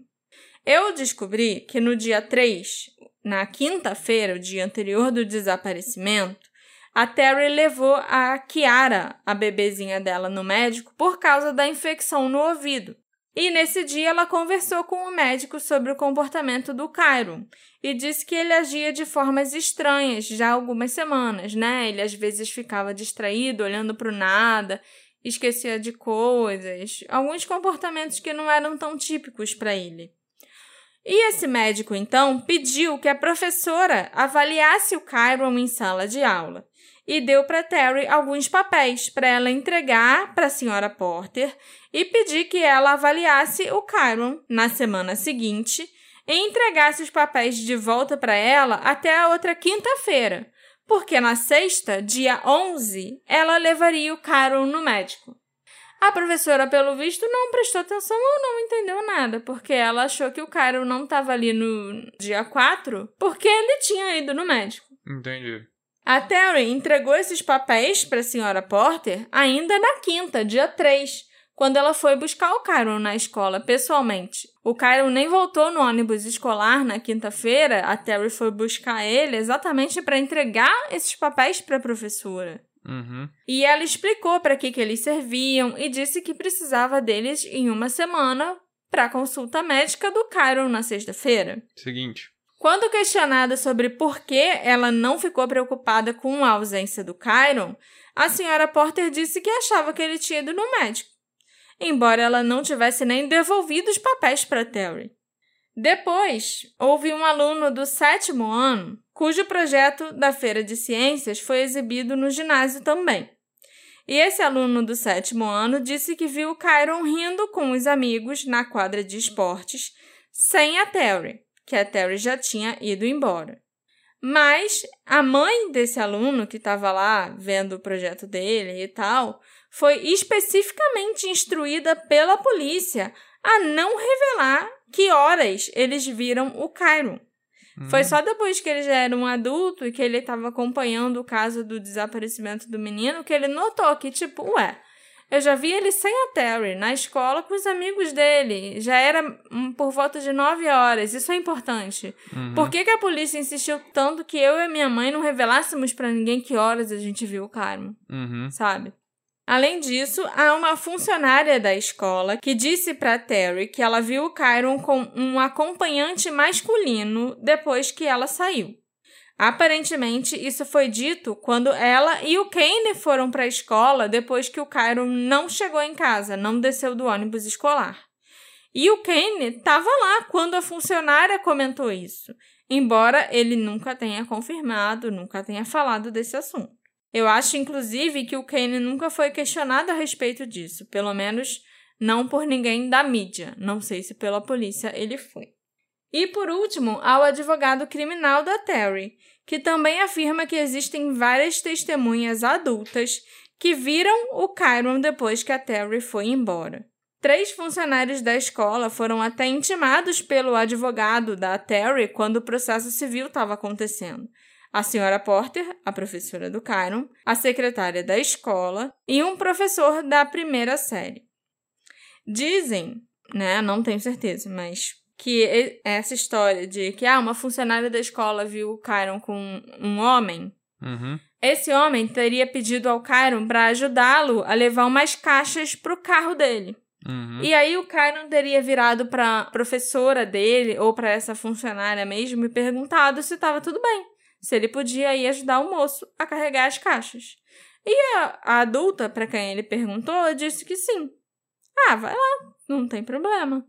Eu descobri que no dia 3, na quinta-feira, o dia anterior do desaparecimento, a Terry levou a Kiara, a bebezinha dela, no médico por causa da infecção no ouvido. E nesse dia ela conversou com o médico sobre o comportamento do Cairo e disse que ele agia de formas estranhas já há algumas semanas, né? Ele às vezes ficava distraído, olhando para o nada, esquecia de coisas, alguns comportamentos que não eram tão típicos para ele. E esse médico então pediu que a professora avaliasse o Cairo em sala de aula e deu para Terry alguns papéis para ela entregar para a senhora Porter e pedir que ela avaliasse o Kyron na semana seguinte e entregasse os papéis de volta para ela até a outra quinta-feira, porque na sexta, dia 11, ela levaria o Kyron no médico. A professora, pelo visto, não prestou atenção ou não entendeu nada, porque ela achou que o Kyron não estava ali no dia 4 porque ele tinha ido no médico. Entendi. A Terry entregou esses papéis para a senhora Porter ainda na quinta, dia 3, quando ela foi buscar o Kyron na escola pessoalmente. O Kyron nem voltou no ônibus escolar na quinta-feira, a Terry foi buscar ele exatamente para entregar esses papéis para a professora. Uhum. E ela explicou para que, que eles serviam e disse que precisava deles em uma semana para a consulta médica do Kyron na sexta-feira. Seguinte. Quando questionada sobre por que ela não ficou preocupada com a ausência do Kyron, a senhora Porter disse que achava que ele tinha ido no médico, embora ela não tivesse nem devolvido os papéis para Terry. Depois, houve um aluno do sétimo ano cujo projeto da Feira de Ciências foi exibido no ginásio também. E esse aluno do sétimo ano disse que viu o Kyron rindo com os amigos na quadra de esportes, sem a Terry que a Terry já tinha ido embora. Mas a mãe desse aluno que estava lá vendo o projeto dele e tal, foi especificamente instruída pela polícia a não revelar que horas eles viram o Cairo. Foi só depois que ele já era um adulto e que ele estava acompanhando o caso do desaparecimento do menino que ele notou que, tipo, ué, Eu já vi ele sem a Terry, na escola com os amigos dele. Já era hum, por volta de 9 horas. Isso é importante. Uhum. Por que, que a polícia insistiu tanto que eu e a minha mãe não revelássemos pra ninguém que horas a gente viu o Carmo? Uhum. sabe? Além disso, há uma funcionária da escola que disse para Terry que ela viu o Kyron com um acompanhante masculino depois que ela saiu. Aparentemente, isso foi dito quando ela e o Kane foram para a escola depois que o Kyron não chegou em casa, não desceu do ônibus escolar. E o Kane estava lá quando a funcionária comentou isso, embora ele nunca tenha confirmado, nunca tenha falado desse assunto. Eu acho, inclusive, que o Kane nunca foi questionado a respeito disso, pelo menos não por ninguém da mídia. Não sei se pela polícia ele foi. E por último, há o advogado criminal da Terry, que também afirma que existem várias testemunhas adultas que viram o Kyron depois que a Terry foi embora. Três funcionários da escola foram até intimados pelo advogado da Terry quando o processo civil estava acontecendo. A senhora Porter, a professora do Kyron, a secretária da escola e um professor da primeira série. Dizem, né, não tenho certeza, mas que essa história de que ah, uma funcionária da escola viu o Kyron com um homem, Uhum. esse homem teria pedido ao Kyron para ajudá-lo a levar umas caixas pro carro dele. Uhum. E aí o Kyron teria virado para professora dele ou para essa funcionária mesmo e perguntado se estava tudo bem, se ele podia ir ajudar o moço a carregar as caixas. E a, a adulta, para quem ele perguntou, disse que sim. Ah, vai lá, não tem problema.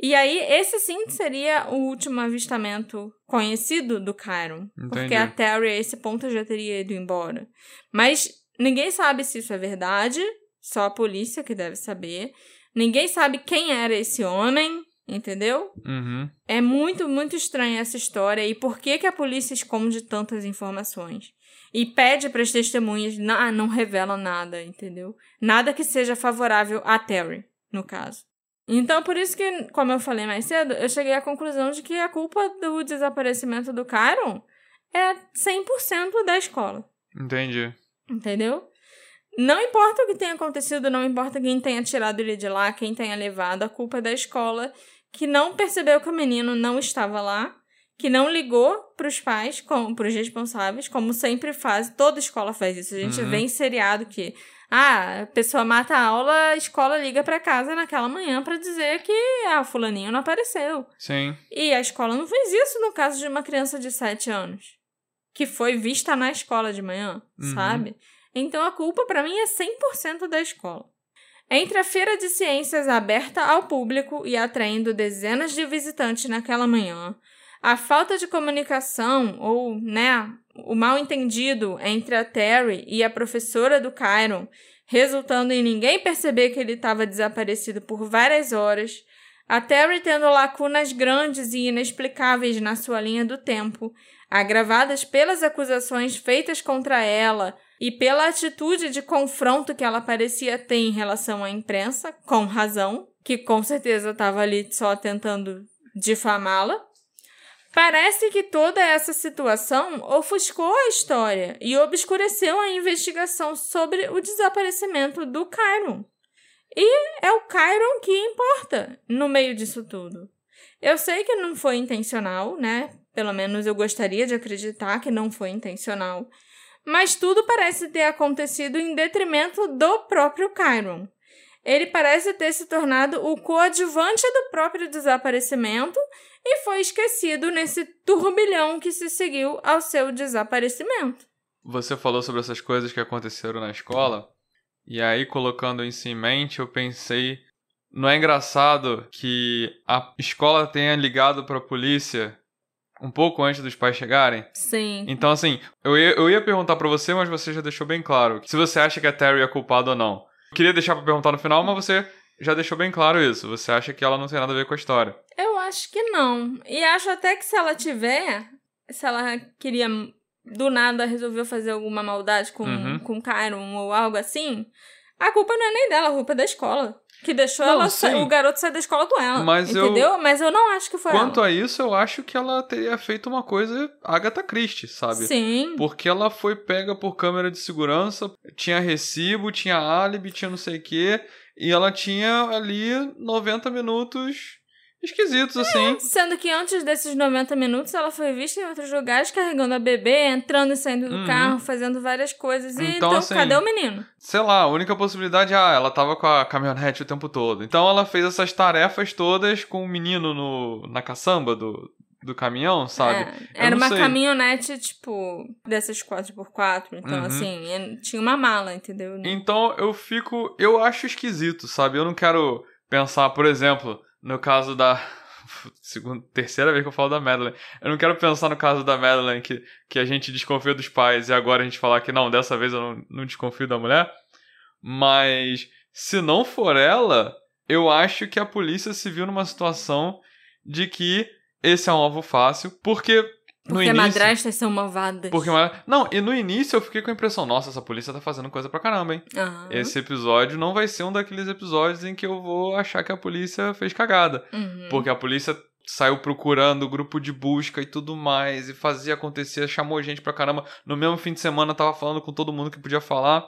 E aí, esse sim seria o último avistamento conhecido do Kyron. Porque a Terry, a esse ponto, já teria ido embora. Mas ninguém sabe se isso é verdade, só a polícia que deve saber. Ninguém sabe quem era esse homem, entendeu? Uhum. É muito, muito estranha essa história e por que, que a polícia esconde tantas informações? E pede para as testemunhas, não, ah, não revela nada, entendeu? Nada que seja favorável a Terry, no caso. Então, por isso que, como eu falei mais cedo, eu cheguei à conclusão de que a culpa do desaparecimento do Kyron é 100% da escola, Entendi. entendeu? Não importa o que tenha acontecido, não importa quem tenha tirado ele de lá, quem tenha levado, a culpa é da escola que não percebeu que o menino não estava lá, que não ligou para os pais, para os responsáveis, como sempre faz, toda escola faz isso. A gente Uhum. vê em seriado que ah, a pessoa mata a aula, a escola liga para casa naquela manhã para dizer que ah, fulaninho não apareceu. Sim. E a escola não fez isso no caso de uma criança de 7 anos, que foi vista na escola de manhã, Uhum. sabe? Então a culpa para mim é 100% da escola. Entre a feira de ciências aberta ao público e atraindo dezenas de visitantes naquela manhã, a falta de comunicação ou, né, o mal entendido entre a Terry e a professora do Kyron, resultando em ninguém perceber que ele estava desaparecido por várias horas, a Terry tendo lacunas grandes e inexplicáveis na sua linha do tempo, agravadas pelas acusações feitas contra ela e pela atitude de confronto que ela parecia ter em relação à imprensa, com razão, que com certeza estava ali só tentando difamá-la. Parece que toda essa situação ofuscou a história e obscureceu a investigação sobre o desaparecimento do Kyron. E é o Kyron que importa no meio disso tudo. Eu sei que não foi intencional, né? Pelo menos eu gostaria de acreditar que não foi intencional. Mas tudo parece ter acontecido em detrimento do próprio Kyron. Ele parece ter se tornado o coadjuvante do próprio desaparecimento e foi esquecido nesse turbilhão que se seguiu ao seu desaparecimento. Você falou sobre essas coisas que aconteceram na escola, e aí colocando isso em mente, eu pensei, não é engraçado que a escola tenha ligado para a polícia um pouco antes dos pais chegarem? Sim. Então, assim, eu ia, eu ia perguntar pra você, mas você já deixou bem claro se você acha que a Terry é culpada ou não. Eu queria deixar pra perguntar no final, mas você já deixou bem claro isso. Você acha que ela não tem nada a ver com a história. Eu acho que não. E acho até que se ela tiver, se ela queria do nada resolveu fazer alguma maldade com Uhum. com Kyron ou algo assim, a culpa não é nem dela, a culpa é da escola. Que deixou Não, ela sim. o garoto sair da escola com ela. Mas eu- entendeu? Mas eu não acho que foi Quanto ela. a isso, eu acho que ela teria feito uma coisa Agatha Christie, sabe? Sim. Porque ela foi pega por câmera de segurança, tinha recibo, tinha álibi, tinha não sei o quê, e ela tinha ali 90 minutos esquisitos, assim. Sendo que antes desses 90 minutos ela foi vista em outros lugares carregando a bebê, entrando e saindo do Uhum. carro, fazendo várias coisas. E Então, então, assim, cadê o menino? Sei lá, a única possibilidade é, ah, ela tava com a caminhonete o tempo todo. Então ela fez essas tarefas todas com o menino no, na caçamba do, do caminhão, sabe? É, era uma sei. caminhonete, tipo, dessas 4x4. Então, Uhum. assim, é- tinha uma mala, entendeu? Então eu fico. Eu acho esquisito, sabe? Eu não quero pensar, por exemplo, no caso da. Segunda, terceira vez que eu falo da Madeline. Eu não quero pensar no caso da Madeline que, que a gente desconfia dos pais e agora a gente falar que não, dessa vez eu não, não desconfio da mulher. Mas se não for ela, eu acho que a polícia se viu numa situação de que esse é um alvo fácil, porque. Porque início, madrastas são malvadas. porque Não, e no início eu fiquei com a impressão, nossa, essa polícia tá fazendo coisa pra caramba, hein? Aham. Esse episódio não vai ser um daqueles episódios em que eu vou achar que a polícia fez cagada. Uhum. Porque a polícia saiu procurando o grupo de busca e tudo mais, e fazia acontecer, chamou gente pra caramba. No mesmo fim de semana tava falando com todo mundo que podia falar.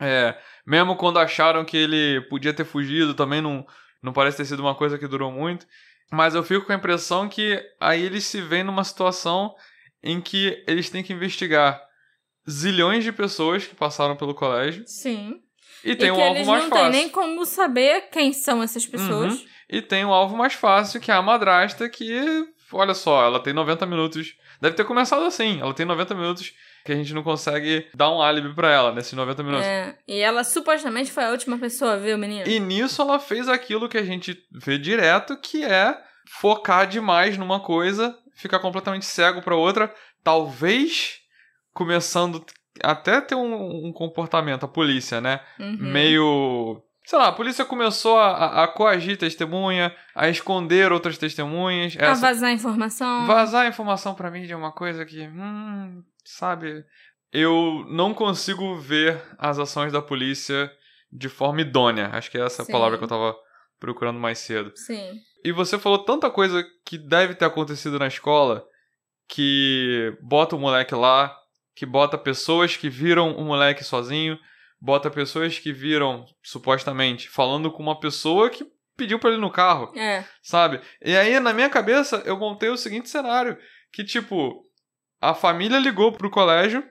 É, mesmo quando acharam que ele podia ter fugido, também não, não parece ter sido uma coisa que durou muito. Mas eu fico com a impressão que aí eles se veem numa situação em que eles têm que investigar zilhões de pessoas que passaram pelo colégio Sim. e tem e um alvo eles mais não fácil. têm nem como saber quem são essas pessoas. Uhum. E tem um alvo mais fácil, que é a madrasta, que, olha só, ela tem 90 minutos. Deve ter começado assim. Ela tem 90 minutos que a gente não consegue dar um álibi pra ela nesses 90 minutos. É, e ela supostamente foi a última pessoa a ver o menino. E nisso ela fez aquilo que a gente vê direto, que é focar demais numa coisa, ficar completamente cego pra outra, talvez começando até ter um, um comportamento, a polícia, né? Uhum. meio. Sei lá, a polícia começou a, a, coagir testemunha, a esconder outras testemunhas. A Essa, vazar informação. vazar informação pra mídia é uma coisa que. Hum, sabe? Eu não consigo ver as ações da polícia de forma idônea. Acho que é essa a Sim. palavra que eu tava procurando mais cedo. Sim. E você falou tanta coisa que deve ter acontecido na escola que bota o moleque lá, que bota pessoas que viram o moleque sozinho, bota pessoas que viram, supostamente, falando com uma pessoa que pediu pra ele ir no carro, É. sabe? E aí, na minha cabeça, eu montei o seguinte cenário: que, tipo, a família ligou pro colégio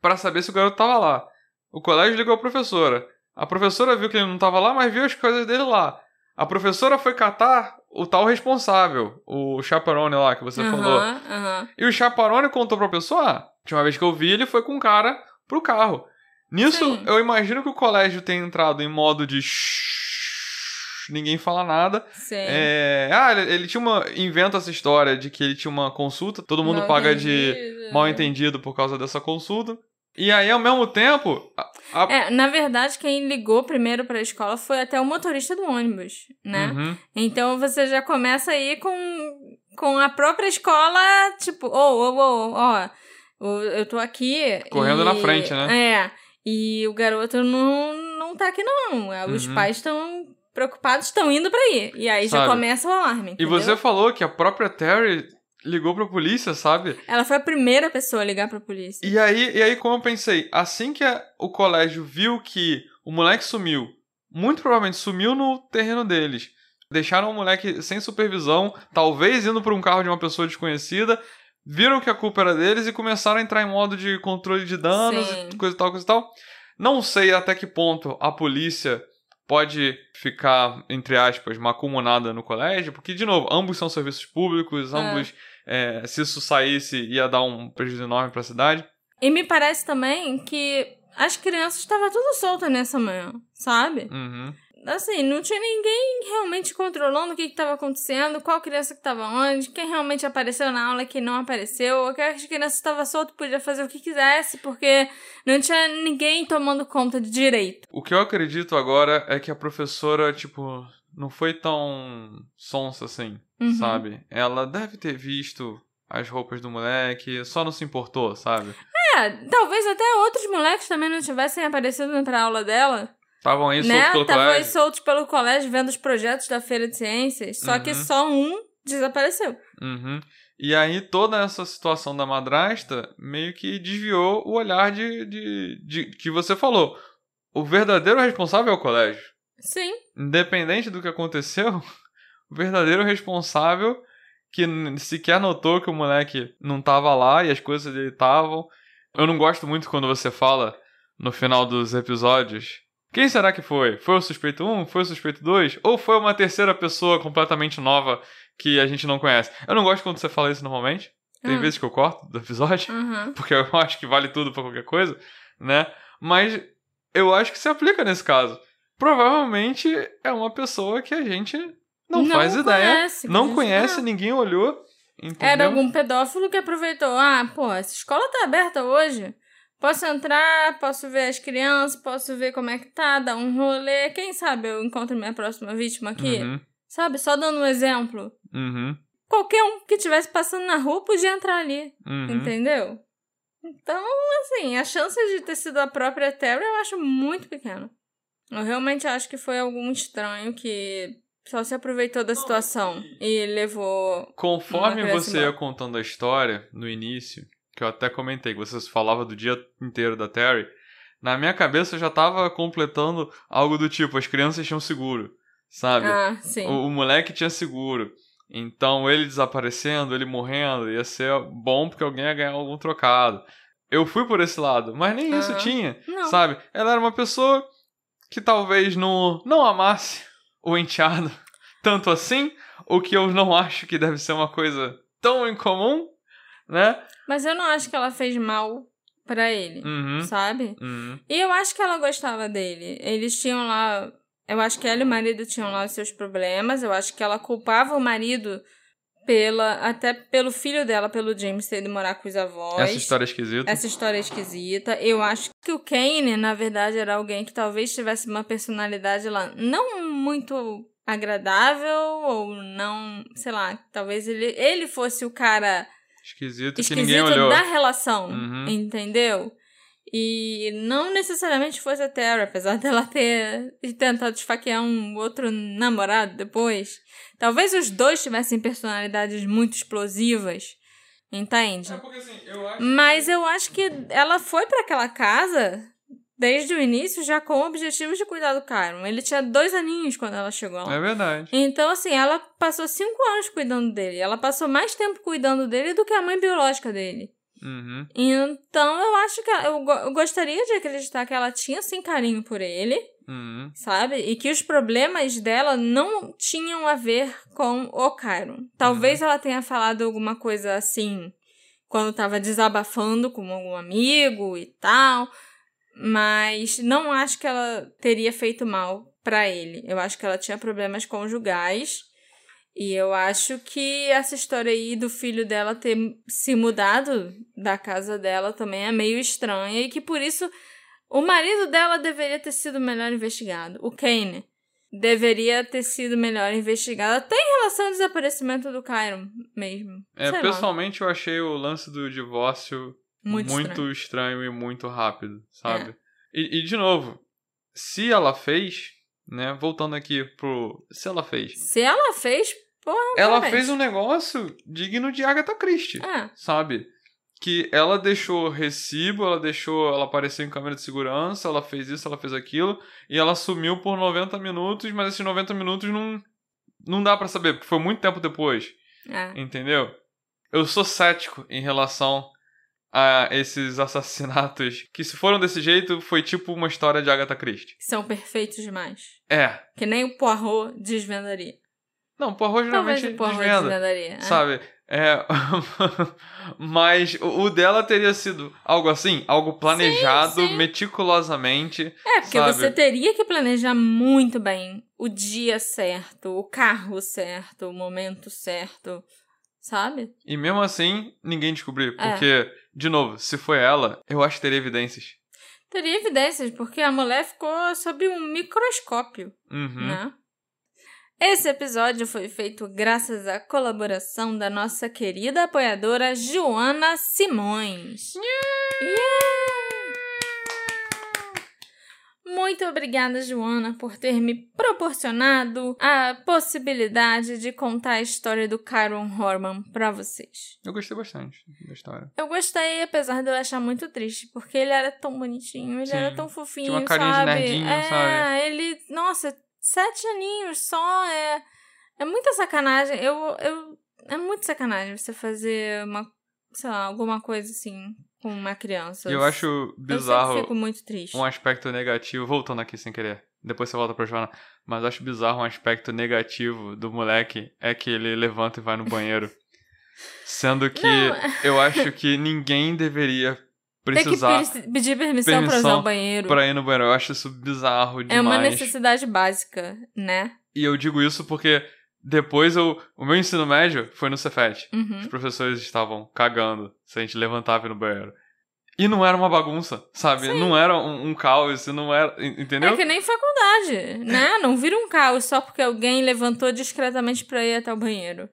pra saber se o garoto tava lá. O colégio ligou à professora. A professora viu que ele não tava lá, mas viu as coisas dele lá. A professora foi catar o tal responsável, o chaperone lá que você falou. Aham, aham. E o chaperone contou pra pessoa: ah, a última vez que eu vi, ele foi com um cara pro carro. Nisso, Sim. eu imagino que o colégio tenha entrado em modo de. shhh, Ninguém fala nada. Sim. É, ah, ele, ele tinha uma. Inventa essa história de que ele tinha uma consulta, todo mundo Mal paga de entendido. mal entendido por causa dessa consulta. E aí, ao mesmo tempo. a- a- É, na verdade, quem ligou primeiro pra escola foi até o motorista do ônibus, né? Uhum. Então você já começa aí com, com a própria escola, tipo, ô, ô, ô, ó, eu tô aqui. Correndo e- na frente, né? É. E o garoto não, não tá aqui, não. Os Uhum. pais estão preocupados, estão indo pra aí. E aí já Sabe? começa o alarme. E entendeu? você falou que a própria Terry ligou pra polícia, sabe? Ela foi a primeira pessoa a ligar pra polícia. E aí, e aí como eu pensei, assim que a- o colégio viu que o moleque sumiu, muito provavelmente sumiu no terreno deles, deixaram o moleque sem supervisão, talvez indo por um carro de uma pessoa desconhecida, viram que a culpa era deles e começaram a entrar em modo de controle de danos Sim. e coisa e tal, coisa e tal. Não sei até que ponto a polícia pode ficar, entre aspas, macumunada no colégio, porque, de novo, ambos são serviços públicos, É. ambos, é, se isso saísse, ia dar um prejuízo enorme pra cidade. E me parece também que as crianças estavam tudo soltas nessa manhã, sabe? Uhum. Assim, não tinha ninguém realmente controlando o que estava acontecendo, qual criança que estava onde, quem realmente apareceu na aula quem não apareceu, aquelas crianças estavam soltas podia fazer o que quisesse, porque não tinha ninguém tomando conta de direito. O que eu acredito agora é que a professora, tipo, não foi tão sonsa assim, Uhum. sabe? Ela deve ter visto as roupas do moleque, só não se importou, sabe? É, talvez até outros moleques também não tivessem aparecido pra aula dela. Estavam aí né? soltos pelo Estavam aí colégio. soltos pelo colégio vendo os projetos da Feira de Ciências, só que Uhum. só um desapareceu. Uhum. E aí toda essa situação da madrasta meio que desviou o olhar de, de, de que você falou. O verdadeiro responsável é o colégio. Sim. Independente do que aconteceu, o verdadeiro responsável que sequer notou que o moleque não tava lá e as coisas dele estavam. Eu não gosto muito quando você fala no final dos episódios. Quem será que foi? Foi o suspeito 1? Foi o suspeito 2? Ou foi uma terceira pessoa completamente nova que a gente não conhece? Eu não gosto quando você fala isso normalmente. Tem Ah. vezes que eu corto do episódio Uhum. porque eu acho que vale tudo pra qualquer coisa, né? Mas eu acho que se aplica nesse caso. Provavelmente é uma pessoa que a gente não, Não faz ideia, conhece, não conhece, não. ninguém olhou, entendeu? Era algum pedófilo que aproveitou. Ah, pô, essa escola tá aberta hoje. Posso entrar, posso ver as crianças, posso ver como é que tá, dar um rolê. Quem sabe eu encontro minha próxima vítima aqui? Uhum, Sabe? Só dando um exemplo. uhum, Qualquer um que estivesse passando na rua podia entrar ali. uhum. Entendeu? Então, assim, a chance de ter sido a própria Terry eu acho muito pequena. Eu realmente acho que foi algum estranho que só se aproveitou da situação e levou. Conforme você ia contando a história no início, que eu até comentei, que você falava do dia inteiro da Terry, na minha cabeça eu já tava completando algo do tipo, as crianças tinham seguro, sabe? Ah, sim. O, o moleque tinha seguro. Então ele desaparecendo, ele morrendo, ia ser bom porque alguém ia ganhar algum trocado. Eu fui por esse lado, mas nem isso Aham. tinha, Não. sabe? Ela era uma pessoa que talvez não, não amasse o enteado tanto assim, o que eu não acho que deve ser uma coisa tão incomum, né? Mas eu não acho que ela fez mal pra ele, Uhum, sabe? uhum, E eu acho que ela gostava dele. Eles tinham lá. Eu acho que ela e o marido tinham lá os seus problemas. Eu acho que ela culpava o marido pela. Até pelo filho dela, pelo James ter ido morar com os avós. Essa história é esquisita. Essa história é esquisita. Eu acho que o Kane, na verdade, era alguém que talvez tivesse uma personalidade lá não muito agradável, ou não, sei lá, talvez ele, ele fosse o cara Esquisito, que ninguém esquisito olhou. da relação, Uhum. entendeu? E não necessariamente fosse a Terra, apesar dela ter tentado esfaquear um outro namorado depois. Talvez os dois tivessem personalidades muito explosivas, entende? É porque, assim, eu acho Mas eu acho que ela foi pra aquela casa desde o início já com o objetivo de cuidar do Kyron. Ele tinha dois aninhos quando ela chegou lá. É verdade. Então, assim, ela passou cinco anos cuidando dele. Ela passou mais tempo cuidando dele do que a mãe biológica dele. Uhum. Então, eu acho que ela- eu, eu gostaria de acreditar que ela tinha, sim, carinho por ele, Uhum. sabe? E que os problemas dela não tinham a ver com o Kyron. Talvez ela tenha falado alguma coisa assim quando tava desabafando com algum amigo e tal, mas não acho que ela teria feito mal pra ele. Eu acho que ela tinha problemas conjugais. E eu acho que essa história aí do filho dela ter se mudado da casa dela também é meio estranha e que por isso o marido dela deveria ter sido melhor investigado. O Kane deveria ter sido melhor investigado, até em relação ao desaparecimento do Kyron mesmo. É, Sei lá. pessoalmente eu achei o lance do divórcio Muito muito, estranho. estranho. e muito rápido, sabe? É. E, e, de novo, se ela fez, né? Voltando aqui pro. Se ela fez. Se ela fez, porra, Ela fez um negócio digno de Agatha Christie, É, sabe? Que ela deixou recibo, ela deixou. Ela apareceu em câmera de segurança, ela fez isso, ela fez aquilo, e ela sumiu por 90 minutos, mas esses 90 minutos não. Não dá pra saber, porque foi muito tempo depois. é. Entendeu? Eu sou cético em relação a esses assassinatos que, se foram desse jeito, foi tipo uma história de Agatha Christie. São perfeitos demais. É. Que nem o Poirot desvendaria. Não, Poirot Talvez geralmente o Poirot desvenda, desvendaria. é. sabe? É. Mas o dela teria sido algo assim, algo planejado sim. meticulosamente. É, porque sabe? você teria que planejar muito bem o dia certo, o carro certo, o momento certo, sabe? E mesmo assim, ninguém descobriu. É. Porque, de novo, se foi ela, eu acho que teria evidências. Teria evidências, porque a mulher ficou sob um microscópio, Uhum. né? Esse episódio foi feito graças à colaboração da nossa querida apoiadora Joana Simões. Yeah! Muito obrigada, Joana, por ter me proporcionado a possibilidade de contar a história do Kyron Horman para vocês. Eu gostei bastante da história. Eu gostei, apesar de eu achar muito triste, porque ele era tão bonitinho, ele Sim. era tão fofinho, Tinha uma carinha de sabe? nerdinho, é, sabe? ele, nossa, sete aninhos só é é muita sacanagem. Eu eu é muito sacanagem você fazer uma, sei lá, alguma coisa assim com uma criança. Eu acho Eu bizarro fico muito triste. um aspecto negativo, voltando aqui sem querer. Depois você volta pra Joana. Mas eu acho bizarro um aspecto negativo do moleque é que ele levanta e vai no banheiro. Sendo que Não. eu acho que ninguém deveria Tem que precisar pe- pedir permissão, pra usar permissão o banheiro. pra ir no banheiro. Eu acho isso bizarro demais. É uma necessidade básica, né? E eu digo isso porque depois eu, o meu ensino médio foi no Cefet. Uhum. Os professores estavam cagando se a gente levantava e no banheiro. E não era uma bagunça, sabe? Sim. Não era um, um caos, não era. en- Entendeu? É que nem faculdade, né? Não vira um caos só porque alguém levantou discretamente pra ir até o banheiro.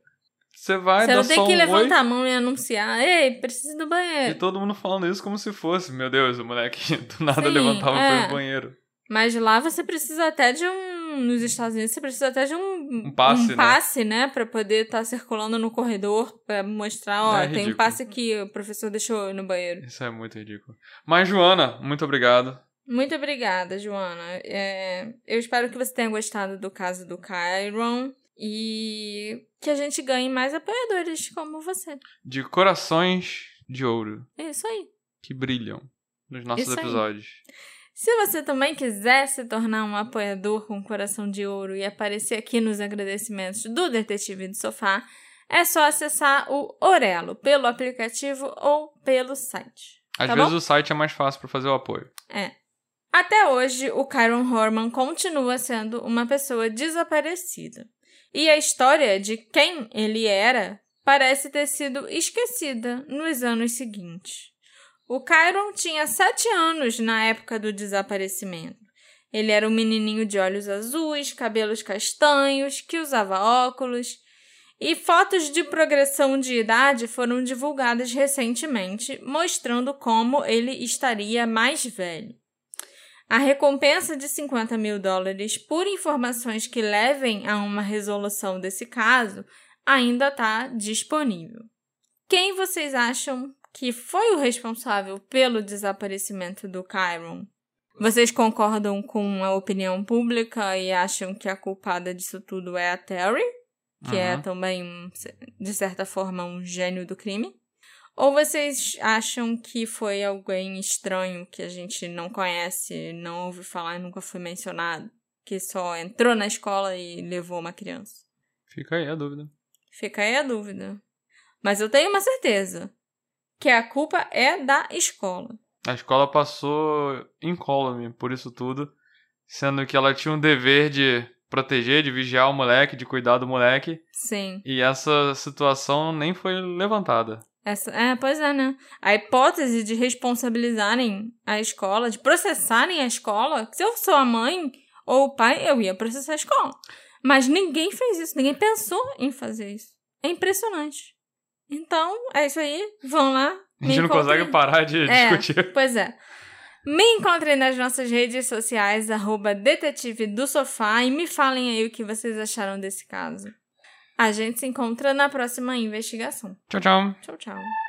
Você vai Você não tem que um levantar oi a mão e anunciar, ei, preciso do e banheiro. todo mundo falando isso como se fosse, meu Deus, o moleque do nada Sim, levantava e é. no banheiro. Mas lá você precisa até de um. Nos Estados Unidos você precisa até de um, Um passe, né? passe, né? Pra poder estar circulando no corredor pra mostrar, ó, É tem um passe aqui, o professor deixou no banheiro. Isso é muito ridículo. Mas, Joana, muito obrigado. Muito obrigada, Joana. É, eu espero que você tenha gostado do caso do Kyron e que a gente ganhe mais apoiadores como você. De corações de ouro É isso aí. que brilham nos nossos Isso aí. Se você também quiser se tornar um apoiador com coração de ouro e aparecer aqui nos agradecimentos do Detetive do Sofá, é só acessar o Orelo pelo aplicativo ou pelo site. Às Tá vezes bom? o site é mais fácil pra fazer o apoio. É. Até hoje, o Kyron Horman continua sendo uma pessoa desaparecida. E a história de quem ele era parece ter sido esquecida nos anos seguintes. O Kyron tinha sete anos na época do desaparecimento. Ele era um menininho de olhos azuis, cabelos castanhos, que usava óculos. E fotos de progressão de idade foram divulgadas recentemente, mostrando como ele estaria mais velho. A recompensa de 50 mil dólares por informações que levem a uma resolução desse caso ainda está disponível. Quem vocês acham que foi o responsável pelo desaparecimento do Kyron? Vocês concordam com a opinião pública e acham que a culpada disso tudo é a Terry, que é Uhum. também, um- de certa forma, um gênio do crime? Ou vocês acham que foi alguém estranho que a gente não conhece, não ouve falar e nunca foi mencionado? Que só entrou na escola e levou uma criança? Fica aí a dúvida. Fica aí a dúvida. Mas eu tenho uma certeza: que a culpa é da escola. A escola passou incólume por isso tudo, sendo que ela tinha um dever de proteger, de vigiar o moleque, de cuidar do moleque, Sim. e essa situação nem foi levantada. Essa, é, pois é, né? A hipótese de responsabilizarem a escola, de processarem a escola, se eu sou a mãe ou o pai, eu ia processar a escola. Mas ninguém fez isso, ninguém pensou em fazer isso. É impressionante. Então, é isso aí. Vão lá. A gente não encontrem. consegue parar de É. discutir. Pois é. Me encontrem nas nossas redes sociais, arroba detetive do sofá, e me falem aí o que vocês acharam desse caso. A gente se encontra na próxima investigação. Tchau, tchau. Tchau, tchau.